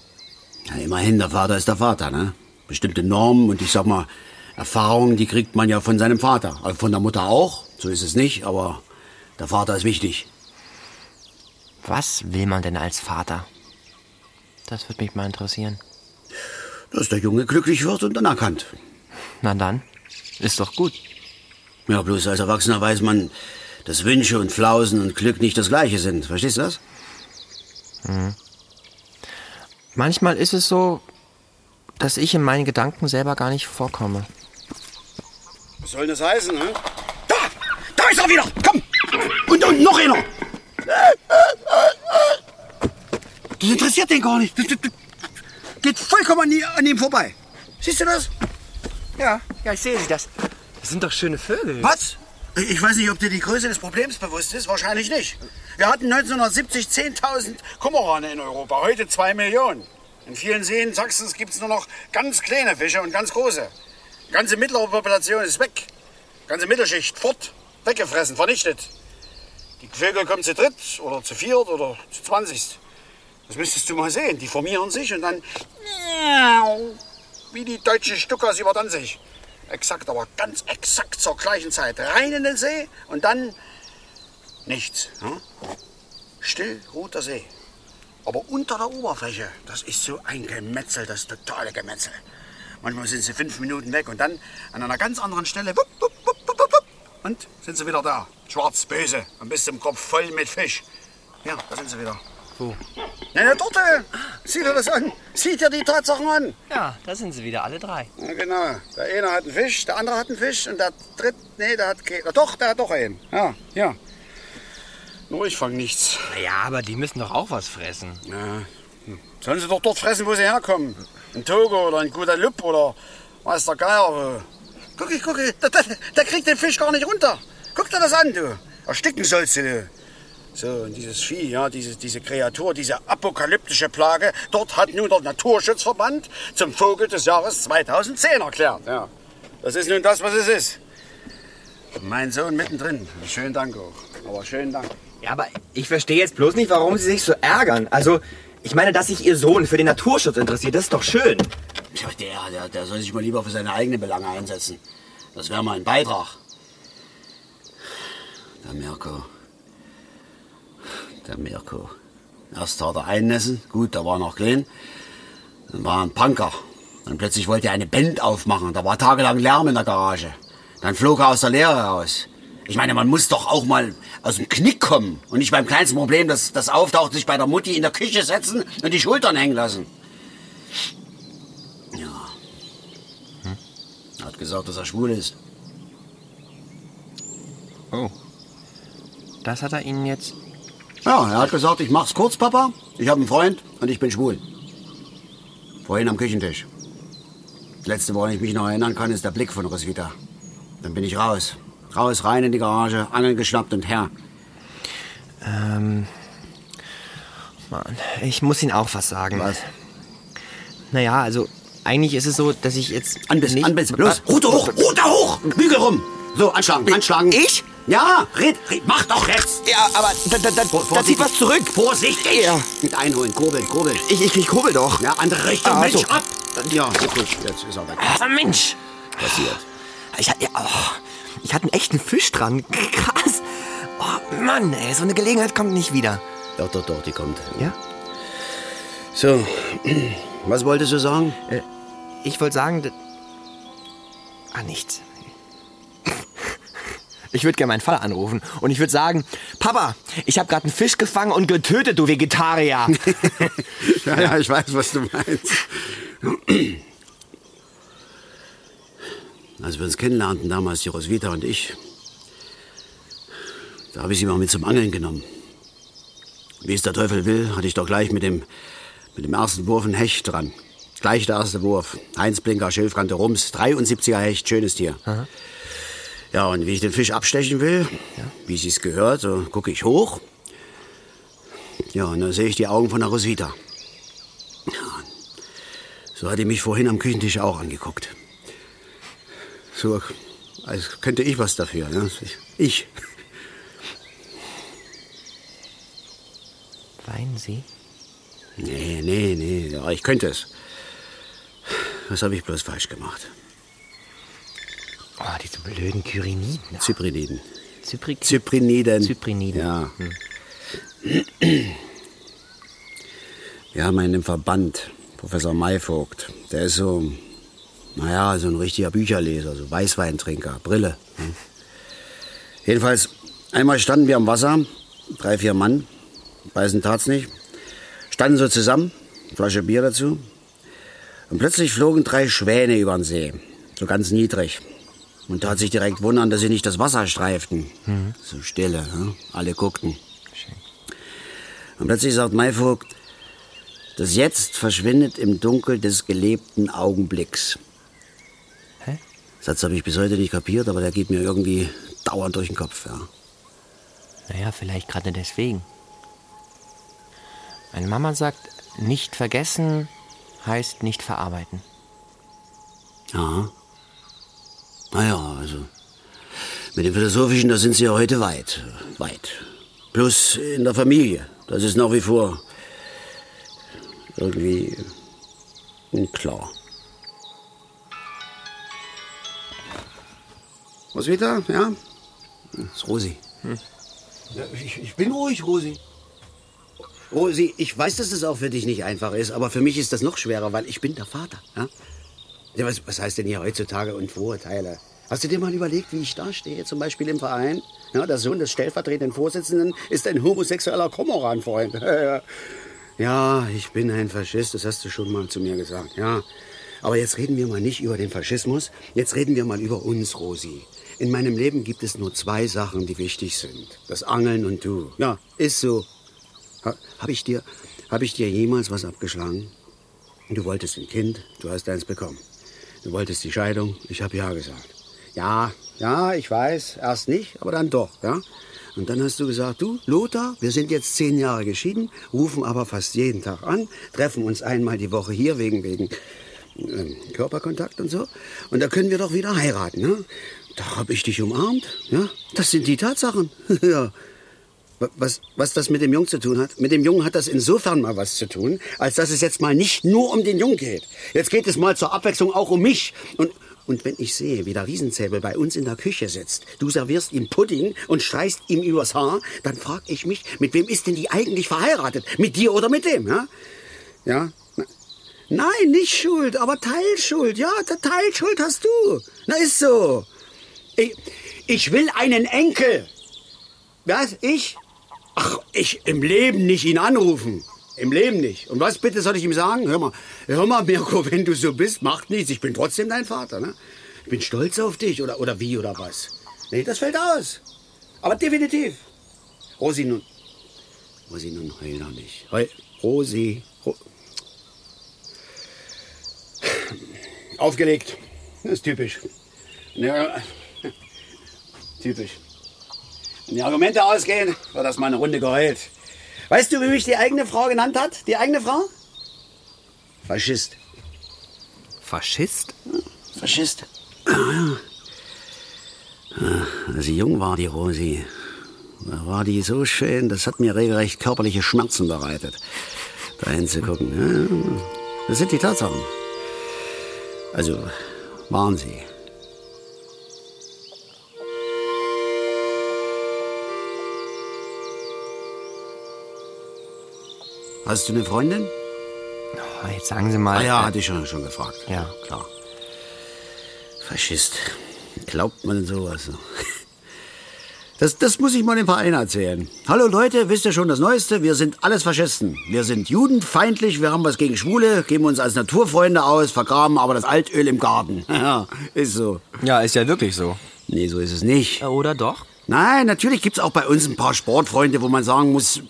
Ja, immerhin, der Vater ist der Vater, ne? Bestimmte Normen und ich sag mal, Erfahrungen, die kriegt man ja von seinem Vater. Also von der Mutter auch, so ist es nicht, aber der Vater ist wichtig. Was will man denn als Vater? Das würde mich mal interessieren. Dass der Junge glücklich wird und anerkannt. Na dann, ist doch gut. Ja, bloß als Erwachsener weiß man, dass Wünsche und Flausen und Glück nicht das gleiche sind. Verstehst du das? Manchmal ist es so, dass ich in meinen Gedanken selber gar nicht vorkomme. Was soll das heißen, ne? Da! Da ist er wieder! Komm! Und, und noch einer! Das interessiert den gar nicht. Das, das geht vollkommen an, ihm vorbei. Siehst du das? Ja, ja, ich sehe sie. Das, das sind doch schöne Vögel. Was? Ich weiß nicht, ob dir die Größe des Problems bewusst ist. Wahrscheinlich nicht. Wir hatten 1970 10.000 Kormorane in Europa. Heute 2 Millionen. In vielen Seen Sachsens gibt es nur noch ganz kleine Fische und ganz große. Die ganze mittlere Population ist weg. Die ganze Mittelschicht fort. Weggefressen, vernichtet. Die Vögel kommen zu dritt oder zu viert oder zu zwanzigst. Das müsstest du mal sehen. Die formieren sich und dann wie die deutschen Stuckers über Danzig. Exakt, aber ganz exakt zur gleichen Zeit. Rein in den See und dann nichts. Hm? Still ruht der See. Aber unter der Oberfläche, das ist so ein Gemetzel, das totale Gemetzel. Manchmal sind sie fünf Minuten weg und dann an einer ganz anderen Stelle wupp, wupp, wupp, wupp, wupp, und sind sie wieder da. Schwarz, böse und bis zum Kopf voll mit Fisch. Ja, da sind sie wieder. Wo? Na, na dort, sieh dir das an. Sieh dir die Tatsachen an. Ja, da sind sie wieder, alle drei. Ja, genau. Der eine hat einen Fisch, der andere hat einen Fisch und der dritte, nee, der hat keinen. Doch, der hat doch einen. Ja, ja. Nur ich fang nichts. Ja, aber die müssen doch auch was fressen. Ja. hm. Sollen sie doch dort fressen, wo sie herkommen. In Togo oder in Guadeloupe oder weiß der Geier. Guck, ich, guck, ich, der, der, der kriegt den Fisch gar nicht runter. Guck dir das an, du. Ersticken sollst du, du. So, und dieses Vieh, ja, diese, diese Kreatur, diese apokalyptische Plage, dort hat nun der Naturschutzverband zum Vogel des Jahres 2010 erklärt. Ja. Das ist nun das, was es ist. Und Mein Sohn mittendrin. Schönen Dank auch. Aber schönen Dank. Ja, aber ich verstehe jetzt bloß nicht, warum sie sich so ärgern. Also, ich meine, dass sich ihr Sohn für den Naturschutz interessiert, das ist doch schön. Tja, der, der, der soll sich mal lieber für seine eigenen Belange einsetzen. Das wäre mal ein Beitrag. Der Mirko. Der Mirko. Erst hat er einnässen, gut, da war noch klein. Dann war er ein Punker. Dann plötzlich wollte er eine Band aufmachen. Da war tagelang Lärm in der Garage. Dann flog er aus der Lehre raus. Ich meine, man muss doch auch mal aus dem Knick kommen und nicht beim kleinsten Problem, das, das auftaucht, sich bei der Mutti in der Küche setzen und die Schultern hängen lassen. Ja. Er hat gesagt, dass er schwul ist. Oh. Das hat er Ihnen jetzt. Ja, er hat gesagt, ich mach's kurz, Papa. Ich habe einen Freund und ich bin schwul. Vorhin am Küchentisch. Das letzte, woran ich mich noch erinnern kann, ist der Blick von Roswitha. Dann bin ich raus. Raus, rein in die Garage, Angeln geschnappt und her. Ähm. Mann, ich muss Ihnen auch was sagen. Was? Naja, also, eigentlich ist es so, dass ich jetzt. Anbiss, nicht Anbiss. Los, Rute hoch, Rute hoch, Bügel rum. So, anschlagen, anschlagen. Ich? Ja, red, red, mach doch jetzt. Ja, aber da, da, da, da zieht was zurück. Vorsichtig. Ja. Mit einholen, kurbeln, kurbeln. Ich, ich, ich kurbel doch. Ja, andere Richtung, Ah, Mensch, so. ab. Ja, gut, jetzt ist er weg. Ah, Mensch. Passiert. Ich, hatte- ja, oh, ich hatte einen echten Fisch dran. Krass. Oh, Mann, ey, so eine Gelegenheit kommt nicht wieder. Doch, doch, doch, die kommt. Ja? So, [CLEARS THROAT] was wolltest du sagen? Äh, ich wollte sagen. Ah, nichts. Ich würde gerne meinen Vater anrufen und ich würde sagen, Papa, ich habe gerade einen Fisch gefangen und getötet, du Vegetarier. [LAUGHS] Ja, ja, ich weiß, was du meinst. Als wir uns kennenlernten, damals die Roswitha und ich, da habe ich sie mal mit zum Angeln genommen. Wie es der Teufel will, hatte ich doch gleich mit dem, mit dem ersten Wurf einen Hecht dran. Gleich der erste Wurf. Heinz Blinker, Schilfkante Rums, 73er Hecht, schönes Tier. Ja, und wie ich den Fisch abstechen will, wie sie es gehört, so gucke ich hoch. Ja, und dann sehe ich die Augen von der Roswitha. Ja, so hat die mich vorhin am Küchentisch auch angeguckt. So, als könnte ich was dafür. Ne? Ich. ich. Weinen Sie? Nee, nee, nee, ja, ich könnte es. Was habe ich bloß falsch gemacht? Oh, diese blöden Kyriniden. Zypriniden. Zypri Zypriniden. Zypriniden. Ja. Wir haben einen im Verband, Professor Mayvogt. Der ist so, naja, so ein richtiger Bücherleser, so Weißweintrinker, Brille. hm. Jedenfalls, einmal standen wir am Wasser, drei, vier Mann, beißen tat's nicht, standen so zusammen, Flasche Bier dazu. Und plötzlich flogen drei Schwäne über den See, so ganz niedrig. Und tat sich direkt wundern, dass sie nicht das Wasser streiften. So Stille, hm? alle guckten. Und plötzlich sagt Mayvogt, das Jetzt verschwindet im Dunkel des gelebten Augenblicks. Hä? Satz habe ich bis heute nicht kapiert, aber der geht mir irgendwie dauernd durch den Kopf. Ja. Naja, vielleicht gerade deswegen. Meine Mama sagt, nicht vergessen heißt nicht verarbeiten. Ja. Naja, also mit dem Philosophischen, da sind Sie ja heute weit. Weit. Plus in der Familie. Das ist nach wie vor irgendwie unklar. Was wieder? Ja? Das ist Rosi. Ja, ich, ich bin ruhig, Rosi. Rosi, ich weiß, dass es auch für dich nicht einfach ist, aber für mich ist das noch schwerer, weil ich bin der Vater. Ja? Ja, was, was heißt denn hier heutzutage und Vorurteile? Hast du dir mal überlegt, wie ich da stehe, zum Beispiel im Verein? Ja, der Sohn des stellvertretenden Vorsitzenden ist ein homosexueller Komoran-Freund. [LAUGHS] ja, ich bin ein Faschist, das hast du schon mal zu mir gesagt. Ja, aber jetzt reden wir mal nicht über den Faschismus, jetzt reden wir mal über uns, Rosi. In meinem Leben gibt es nur zwei Sachen, die wichtig sind. Das Angeln und du. Ja, ist so. Ha, Habe ich, hab ich dir jemals was abgeschlagen? Du wolltest ein Kind, du hast eins bekommen. Du wolltest die Scheidung, ich habe ja gesagt. Ja, ja, ich weiß, erst nicht, aber dann doch, ja. Und dann hast du gesagt, du, Lothar, wir sind jetzt zehn Jahre geschieden, rufen aber fast jeden Tag an, treffen uns einmal die Woche hier wegen, wegen ähm, Körperkontakt und so. Und da können wir doch wieder heiraten, ne? Da habe ich dich umarmt, ja. Das sind die Tatsachen, [LAUGHS] ja. Wa- Was, was das mit dem Jungen zu tun hat? Mit dem Jungen hat das insofern mal was zu tun, als dass es jetzt mal nicht nur um den Jungen geht. Jetzt geht es mal zur Abwechslung auch um mich. Und, und wenn ich sehe, wie der Riesenzäbel bei uns in der Küche sitzt, du servierst ihm Pudding und streichst ihm übers Haar, dann frag ich mich, mit wem ist denn die eigentlich verheiratet? Mit dir oder mit dem, ja? Ja? Nein, nicht Schuld, aber Teilschuld. Ja, Teilschuld hast du. Na, ist so. Ich, ich will einen Enkel. Was? Ich? Ach, ich im Leben nicht ihn anrufen. Im Leben nicht. Und was bitte soll ich ihm sagen? Hör mal, hör mal, Mirko, [LAUGHS] wenn du so bist, macht nichts. Ich bin trotzdem dein Vater, ne? Ich bin stolz auf dich, oder, oder wie, oder was? Nee, das fällt aus. Aber definitiv. Rosi, nun. Rosi, nun heul doch nicht. Heul. Rosi. Ro Aufgelegt. Das ist typisch. Ja, typisch. Wenn die Argumente ausgehen, wird das mal eine Runde geheult. Weißt du, wie mich die eigene Frau genannt hat? Die eigene Frau? Faschist. Faschist? Faschist. Ah, ja. Als sie jung war, die Rosi, da war die so schön, das hat mir regelrecht körperliche Schmerzen bereitet, da hinzugucken. Das sind die Tatsachen. Also, waren sie. Hast du eine Freundin? Oh, jetzt sagen Sie mal. Ah ja, äh, hatte ich schon, schon gefragt. Ja. klar. Faschist. Glaubt man sowas? [LAUGHS] Das, das muss ich mal dem Verein erzählen. Hallo Leute, wisst ihr schon das Neueste? Wir sind alles Faschisten. Wir sind judenfeindlich, wir haben was gegen Schwule, geben uns als Naturfreunde aus, vergraben aber das Altöl im Garten. Ja, [LAUGHS] ist so. Ja, ist ja wirklich so. Nee, so ist es nicht. Oder doch? Nein, natürlich gibt's auch bei uns ein paar Sportfreunde, wo man sagen muss,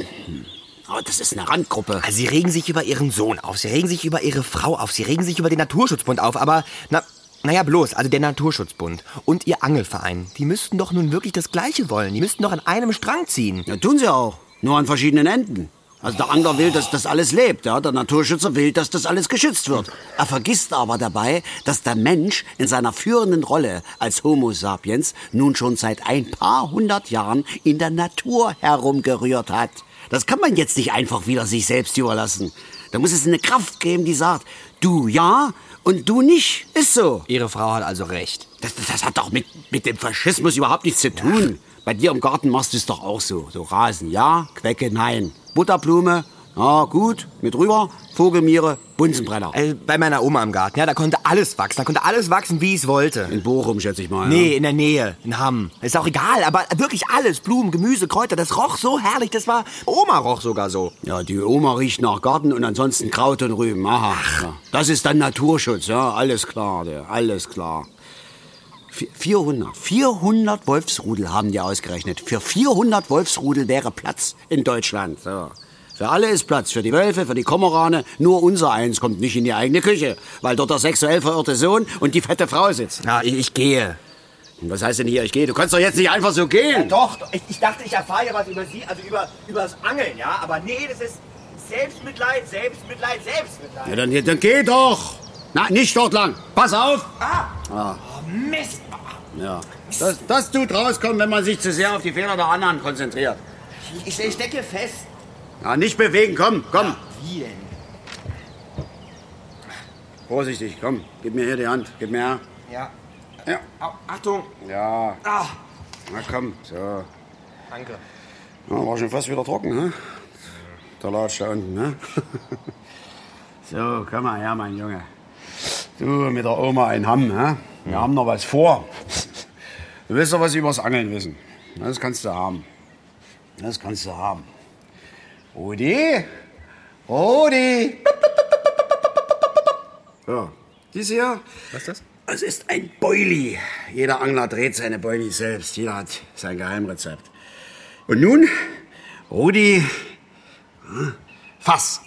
aber das ist eine Randgruppe. Also Sie regen sich über Ihren Sohn auf, Sie regen sich über Ihre Frau auf, Sie regen sich über den Naturschutzbund auf, aber na, naja bloß, also der Naturschutzbund und Ihr Angelverein, die müssten doch nun wirklich das Gleiche wollen. Die müssten doch an einem Strang ziehen. Ja, tun sie auch. Nur an verschiedenen Enden. Also der Angler will, dass das alles lebt. Ja? Der Naturschützer will, dass das alles geschützt wird. Er vergisst aber dabei, dass der Mensch in seiner führenden Rolle als Homo sapiens nun schon seit ein paar hundert Jahren in der Natur herumgerührt hat. Das kann man jetzt nicht einfach wieder sich selbst überlassen. Da muss es eine Kraft geben, die sagt, du ja und du nicht. Ist so. Ihre Frau hat also recht. Das, das, das hat doch mit, mit dem Faschismus überhaupt nichts zu tun. Bei dir im Garten machst du es doch auch so. So Rasen, ja, Quecke, nein. Butterblume, ja, gut, mit rüber, Vogelmiere, Bunsenbrenner. Äh, bei meiner Oma im Garten, ja, da konnte alles wachsen. Da konnte alles wachsen, wie es wollte. In Bochum, schätze ich mal. Nee, Ja. in der Nähe, in Hamm. Ist auch egal, aber wirklich alles. Blumen, Gemüse, Kräuter, das roch so herrlich. Das war, Oma roch sogar so. Ja, die Oma riecht nach Garten und ansonsten Kraut und Rüben. Aha. Ja. Das ist dann Naturschutz, ja. Alles klar, der, alles klar. Vi- 400. 400 Wolfsrudel haben die ausgerechnet. Für 400 Wolfsrudel wäre Platz in Deutschland. So. Für alle ist Platz. Für die Wölfe, für die Kormorane. Nur unser eins kommt nicht in die eigene Küche. Weil dort der sexuell verirrte Sohn und die fette Frau sitzen. Ja, ich, ich gehe. Was heißt denn hier, ich gehe? Du kannst doch jetzt nicht einfach so gehen. Doch, ich, ich dachte, ich erfahre ja was über Sie, also über, über das Angeln, ja? Aber nee, das ist Selbstmitleid, Selbstmitleid, Selbstmitleid. Ja, dann, dann geh doch. Na, nicht dort lang. Pass auf. Oh, Mist! Ja. Das, das tut rauskommen, wenn man sich zu sehr auf die Fehler der anderen konzentriert. Ich, ich stecke fest. Ja, nicht bewegen, komm, komm. Wie denn? Vorsichtig, komm. Gib mir hier die Hand. Gib mir her. Ja. Ja. Au, Achtung! Ja. Ah, Na komm. So. danke. Ja, war schon fast wieder trocken, ne? Der Latsch da unten, ne? [LAUGHS] so, komm mal her, mein Junge. Du mit der Oma in Hamm, ne? Wir haben noch was vor. Du willst doch was übers Angeln wissen. Das kannst du haben. Das kannst du haben. Rudi? Rudi? So, dies hier. Was ist das? Es ist ein Boilie. Jeder Angler dreht seine Boilies selbst. Jeder hat sein Geheimrezept. Und nun, Rudi, hm, Fass.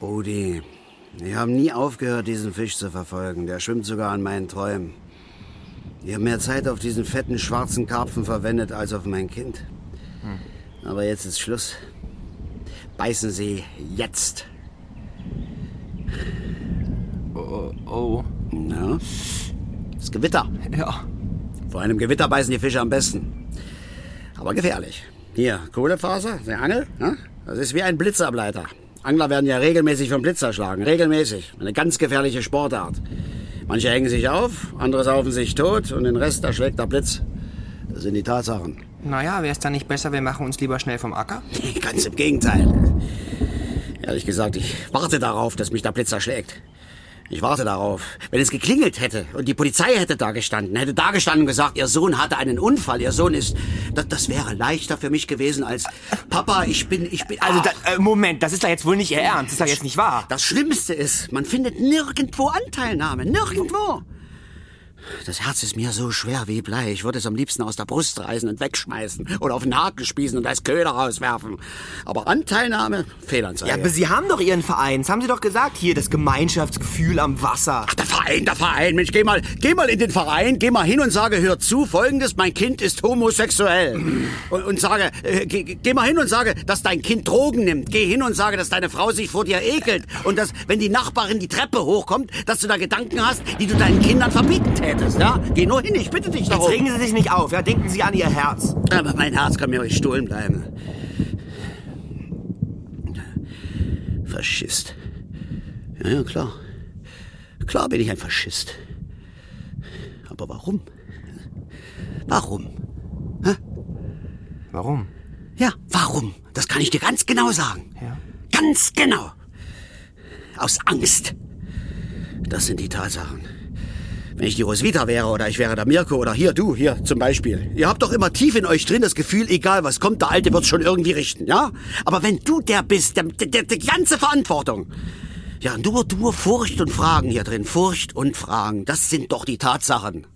Rudi, ich habe nie aufgehört, diesen Fisch zu verfolgen. Der schwimmt sogar an meinen Träumen. Ich habe mehr Zeit auf diesen fetten schwarzen Karpfen verwendet als auf mein Kind. Aber jetzt ist Schluss. Beißen Sie jetzt. Oh, oh. Ja. Das Gewitter. Ja. Vor einem Gewitter beißen die Fische am besten. Aber gefährlich. Hier, Kohlefaser, der Angel, ja? das ist wie ein Blitzableiter. Angler werden ja regelmäßig vom Blitz erschlagen. Regelmäßig. Eine ganz gefährliche Sportart. Manche hängen sich auf, andere saufen sich tot und den Rest erschlägt der Blitz. Das sind die Tatsachen. Naja, wäre es dann nicht besser, wir machen uns lieber schnell vom Acker? [LAUGHS] Ganz im Gegenteil. Ehrlich gesagt, ich warte darauf, dass mich der Blitz erschlägt. Ich warte darauf. Wenn es geklingelt hätte und die Polizei hätte da gestanden, hätte da gestanden und gesagt, ihr Sohn hatte einen Unfall, ihr Sohn ist... Das, das wäre leichter für mich gewesen als... Papa, ich bin... Ich bin Also, Ach, da, äh, Moment, das ist doch jetzt wohl nicht Ihr Ernst. Das ist doch jetzt nicht wahr. das Schlimmste ist, man findet nirgendwo Anteilnahme. Nirgendwo. Das Herz ist mir so schwer wie Blei. Ich würde es am liebsten aus der Brust reißen und wegschmeißen. Oder auf den Haken spießen und als Köder rauswerfen. Aber Anteilnahme, Fehlanzeige. Ja, aber Sie haben doch Ihren Verein. Das haben Sie doch gesagt. Hier, das Gemeinschaftsgefühl am Wasser. Ach, der Verein, der Verein. Mensch, geh mal, geh mal in den Verein, geh mal hin und sage, hör zu, folgendes, mein Kind ist homosexuell. Und, und sage, äh, geh, geh mal hin und sage, dass dein Kind Drogen nimmt. Geh hin und sage, dass deine Frau sich vor dir ekelt. Und dass, wenn die Nachbarin die Treppe hochkommt, dass du da Gedanken hast, die du deinen Kindern verbieten tätest, ja? Geh nur hin, ich bitte dich Jetzt darum. regen Sie sich nicht auf. Ja, denken Sie an Ihr Herz. Aber mein Herz kann mir ruhig stohlen bleiben. Faschist. Ja, ja, klar. Klar bin ich ein Faschist. Aber warum? Warum? Warum? Ja, warum? Das kann ich dir ganz genau sagen. Ja. Ganz genau. Aus Angst. Das sind die Tatsachen. Wenn ich die Roswitha wäre oder ich wäre der Mirko oder hier du, hier zum Beispiel. Ihr habt doch immer tief in euch drin das Gefühl, egal was kommt, der Alte wird schon irgendwie richten, ja? Aber wenn du der bist, der, der, der die ganze Verantwortung. Ja, nur, nur Furcht und Fragen hier drin. Furcht und Fragen. Das sind doch die Tatsachen.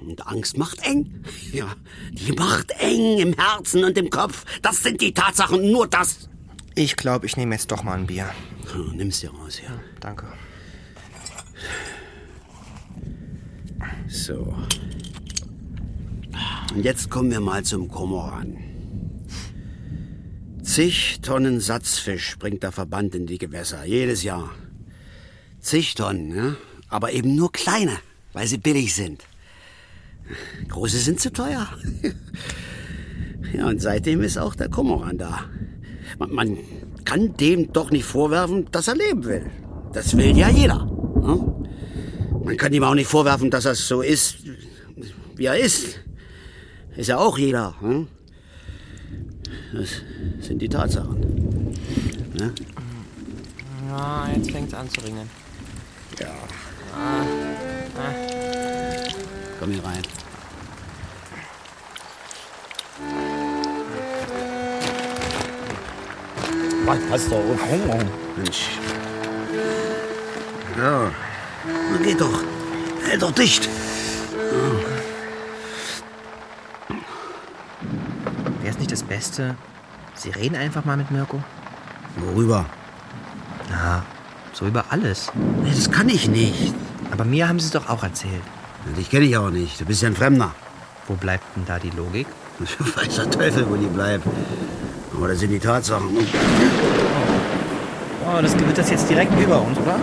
Und Angst macht eng. [LAUGHS] Ja, die macht eng im Herzen und im Kopf. Das sind die Tatsachen, nur das. Ich glaube, ich nehme jetzt doch mal ein Bier. Hm, Nimm's dir raus, ja. Danke. So. Und jetzt kommen wir mal zum Kormoran. Zig Tonnen Satzfisch bringt der Verband in die Gewässer, jedes Jahr. Zig Tonnen, ja? Aber eben nur kleine, weil sie billig sind. Große sind zu teuer. [LAUGHS] Ja, und seitdem ist auch der Kormoran da. Man, man kann dem doch nicht vorwerfen, dass er leben will. Das will ja jeder. Ne? Man kann ihm auch nicht vorwerfen, dass er so ist, wie er ist. Ist ja auch jeder. Ne? Das sind die Tatsachen. Ne? Ja, jetzt fängt es an zu ringen. Ja. Ah, Komm hier rein. Was hast du auf? Mensch. Ja. Na geht doch. Hält doch dicht. Wäre es nicht das Beste? Sie reden einfach mal mit Mirko? Worüber? Na, so über alles. Nee, das kann ich nicht. Aber mir haben Sie es doch auch erzählt. Dich kenne ich auch nicht. Du bist ja ein Fremder. Wo bleibt denn da die Logik? [LAUGHS] Weiß der Teufel, wo die bleibt. Aber das sind die Tatsachen. Oh, das Gewitter ist jetzt direkt über uns, oder?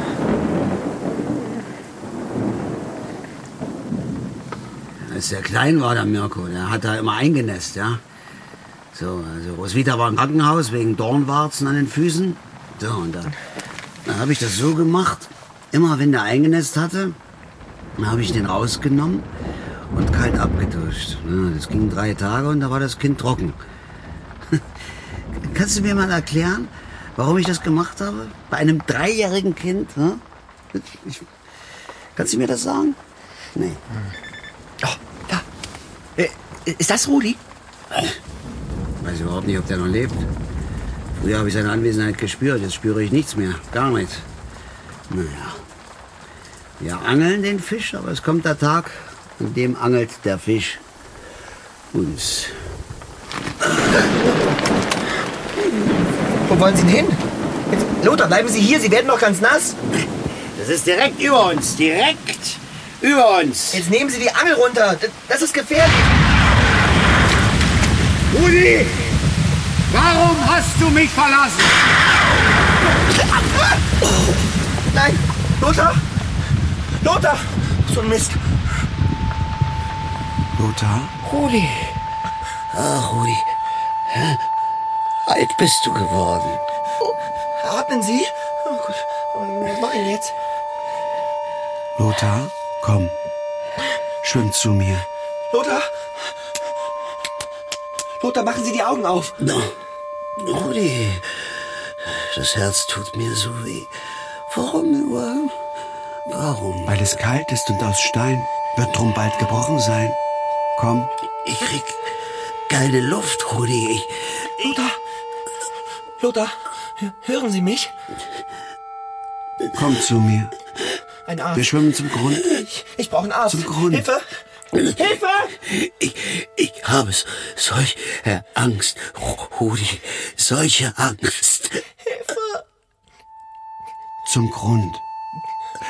Als der klein war, der Mirko, der hat da immer eingenässt, ja. So, also Roswitha war im Krankenhaus wegen Dornwarzen an den Füßen. So, und da, da habe ich das so gemacht. Immer wenn der eingenässt hatte, habe ich den rausgenommen und kalt abgeduscht. Das ging drei Tage und da war das Kind trocken. [LAUGHS] Kannst du mir mal erklären, warum ich das gemacht habe? Bei einem dreijährigen Kind? Kannst du mir das sagen? Nee. Äh, ist das Rudi? Weiß überhaupt nicht, ob der noch lebt. Früher habe ich seine Anwesenheit gespürt, jetzt spüre ich nichts mehr. Gar nichts. Naja. Wir angeln den Fisch, aber es kommt der Tag, an dem angelt der Fisch uns. Wo wollen Sie denn hin? Jetzt, Lothar, bleiben Sie hier, Sie werden noch ganz nass. Das ist direkt über uns, direkt über uns. Jetzt nehmen Sie die Angel runter. Das, ist gefährlich. Rudi! Warum hast du mich verlassen? Nein, Lothar! Lothar! So ein Mist. Lothar? Rudi. Ach, Rudi. Hä? Alt bist du geworden. Atmen Sie? Oh Gott, was mache ich denn jetzt? Lothar, komm. Schwimm zu mir. Lothar? Lothar, machen Sie die Augen auf. No. Rudi, das Herz tut mir so weh. Warum nur? Warum? Weil es kalt ist und aus Stein wird drum bald gebrochen sein. Komm, Ich krieg keine Luft, Rudi. Ich, Lothar! Lothar, hö- hören Sie mich? komm zu mir. Ein Arzt. Wir schwimmen zum Grund. Ich, ich brauche einen Arzt. Zum Grund. Hilfe! Hilfe! ich, ich habe solche Angst, Rudi. Solche Angst. Zum Grund.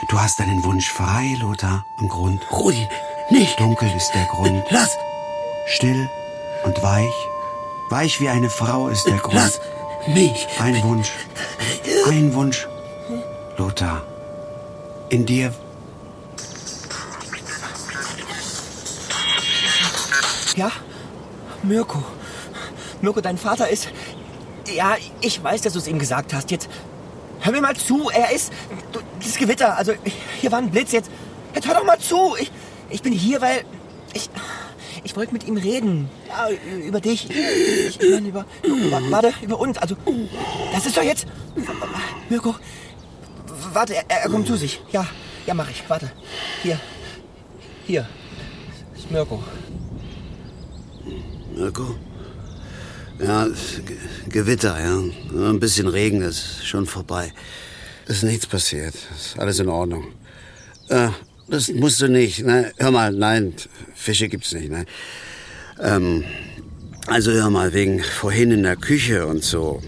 Du hast deinen Wunsch frei, Lothar, im Grund. Rudi, nicht. Dunkel ist der Grund. Lass, Still und weich. Weich wie eine Frau ist der Grund. lass mich. Ein Wunsch. Ein Wunsch. Lothar. In dir Ja? Mirko. Mirko, dein Vater ist. Ja, ich weiß, dass du es ihm gesagt hast. Jetzt hör mir mal zu. Er ist. Du, das Gewitter. Also, hier war ein Blitz. Jetzt. Jetzt hör doch mal zu. Ich, ich bin hier, weil. Ich. Ich wollte mit ihm reden. Ja, über dich. Ich, meine, über. wa- Warte, über uns. Also. Das ist doch jetzt. Mirko. Warte, er, er kommt zu sich. Ja, ja, mach ich. Warte. Hier. Hier. Das ist Mirko. Mirko? Ja, Ge- Gewitter, ja. Ein bisschen Regen ist schon vorbei. Ist nichts passiert. Ist alles in Ordnung. Äh, das musst du nicht. Ne? Hör mal, nein, Fische gibt's nicht. Ne? Ähm, also hör mal, wegen vorhin in der Küche und so.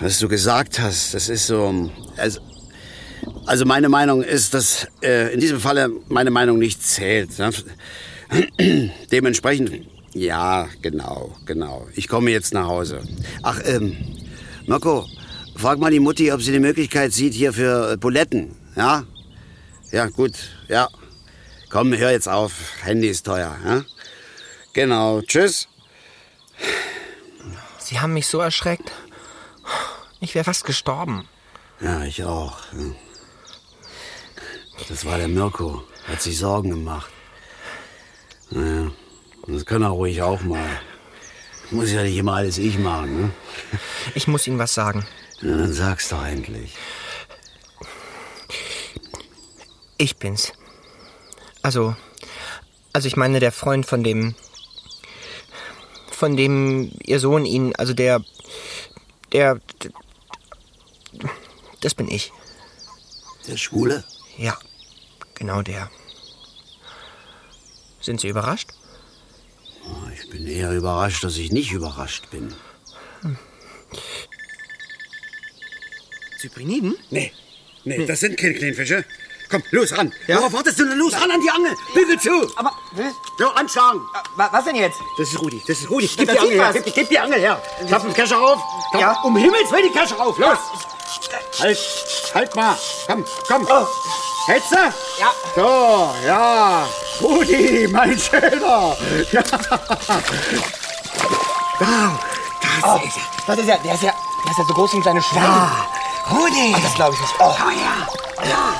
Was du gesagt hast, das ist so. Also, also meine Meinung ist, dass äh, in diesem Falle meine Meinung nicht zählt. Ne? [CLEARS THROAT] Dementsprechend, ja, genau, genau. Ich komme jetzt nach Hause. Ach, ähm, Mirko, frag mal die Mutti, ob sie die Möglichkeit sieht hier für Buletten. Ja? Ja, gut, ja. Komm, hör jetzt auf. Handy ist teuer. Ja? Genau, tschüss. Sie haben mich so erschreckt. Ich wäre fast gestorben. Ja, ich auch. Das war der Mirko. Hat sich Sorgen gemacht. Naja, das kann er ruhig auch mal. Muss ja nicht immer alles ich machen, ne? Ich muss Ihnen was sagen. Ja, dann sag's doch endlich. Ich bin's. Also, also ich meine der Freund von dem, von dem Ihr Sohn Ihnen, also der, der, das bin ich. Der Schwule? Ja, genau der. Sind Sie überrascht? Oh, Ich bin eher überrascht, dass ich nicht überrascht bin. Zypriniden? Nee, nee, das sind keine Kleinfische. Komm, los, ran. Worauf wartest du denn? Los, ran an die Angel. Bügel zu. Aber, So, anschlagen. was denn jetzt? Das ist Rudi, das ist Rudi. Gib die zieht Angel her. was. Gib, gib die Angel her. Klapp den Kescher auf. Ja. Um Himmels Willen die Kescher auf. Los. Halt, halt mal. Komm, komm. Hältst du? Ja. So, ja. Rudi, mein Schöner. Ja. Oh, das ist er. Das ist er. Der ist ja, der ist ja so groß wie ein kleines Schwein. Ah, Rudi. Ach, das glaube ich nicht. Oh. Komm her. Ja.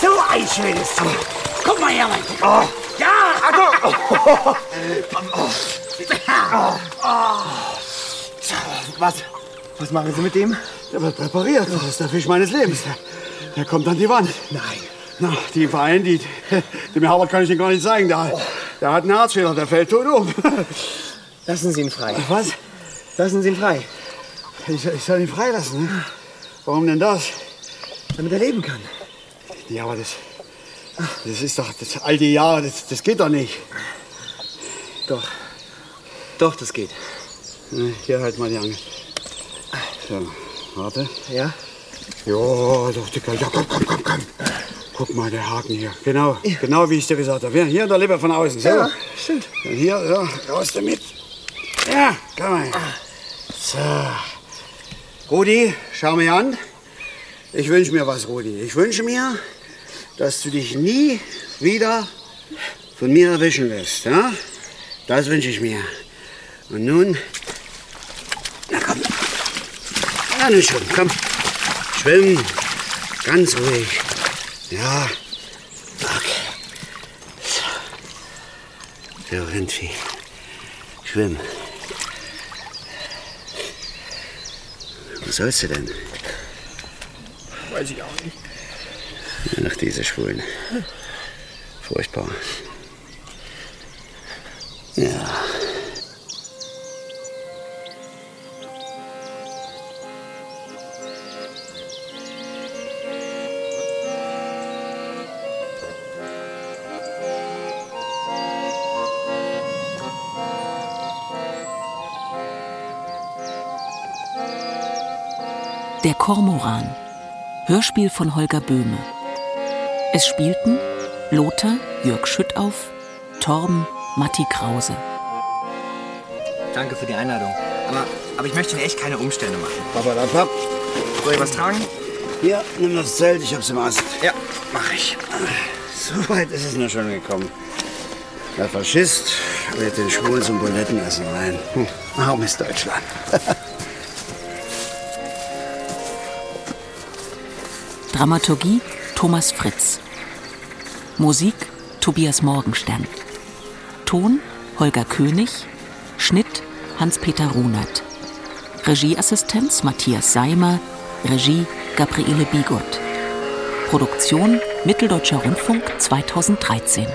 So ein schönes Tier. Guck mal her, mein Kind. Ja. [LAUGHS] Was? Was machen Sie mit dem? Der wird präpariert. Das ist der Fisch meines Lebens. Der, der kommt an die Wand. Nein. Na, die Verein, die, [LAUGHS] dem Herbert kann ich den gar nicht zeigen. Der, der hat einen Herzfehler, der fällt tot um. [LAUGHS] Lassen Sie ihn frei. Was? Lassen Sie ihn frei. Ich, ich soll ihn freilassen, ne? Warum denn das? Damit er leben kann. Ja, aber das, das ist doch das alte Jahr, das, das geht doch nicht. Doch. Doch, das geht. Ne, Hier halt mal die Angel. So, warte. Ja? Ja, doch, Dicker. Ja, komm, komm, komm, komm. Guck mal, der Haken hier. Genau, genau wie ich dir gesagt habe. Ja, Hier, der Leber von außen. So. Ja, stimmt. Und hier, ja, raus damit. Ja, komm mal. So. Rudi, schau mir an. Ich wünsche mir was, Rudi. Ich wünsche mir, dass du dich nie wieder von mir erwischen lässt. Ja? Das wünsche ich mir. Und nun, na komm. Ja, nun schon, komm. Schwimm. Ganz ruhig. Ja. Okay. So, Rindvieh. Schwimm. Was sollst du denn? Weiß ich auch nicht. Ach, diese Schwulen. Furchtbar. Ja. Kormoran. Hörspiel von Holger Böhme. Es spielten Lothar Jörg Schüttauf, Torben Matti Krause. Danke für die Einladung. Aber, aber ich möchte Ihnen echt keine Umstände machen. Papalapap. Soll ich was tragen? Hier, nimm das Zelt, ich hab's im Ast. Ja, mache ich. So weit ist es nur schon gekommen. Der Faschist lädt den Schwulen zum Bulettenessen rein. Hm. Warum ist Deutschland? [LAUGHS] Dramaturgie Thomas Fritz. Musik Tobias Morgenstern. Ton Holger König. Schnitt Hans-Peter Runert. Regieassistenz Matthias Seimer. Regie Gabriele Bigot. Produktion Mitteldeutscher Rundfunk 2013.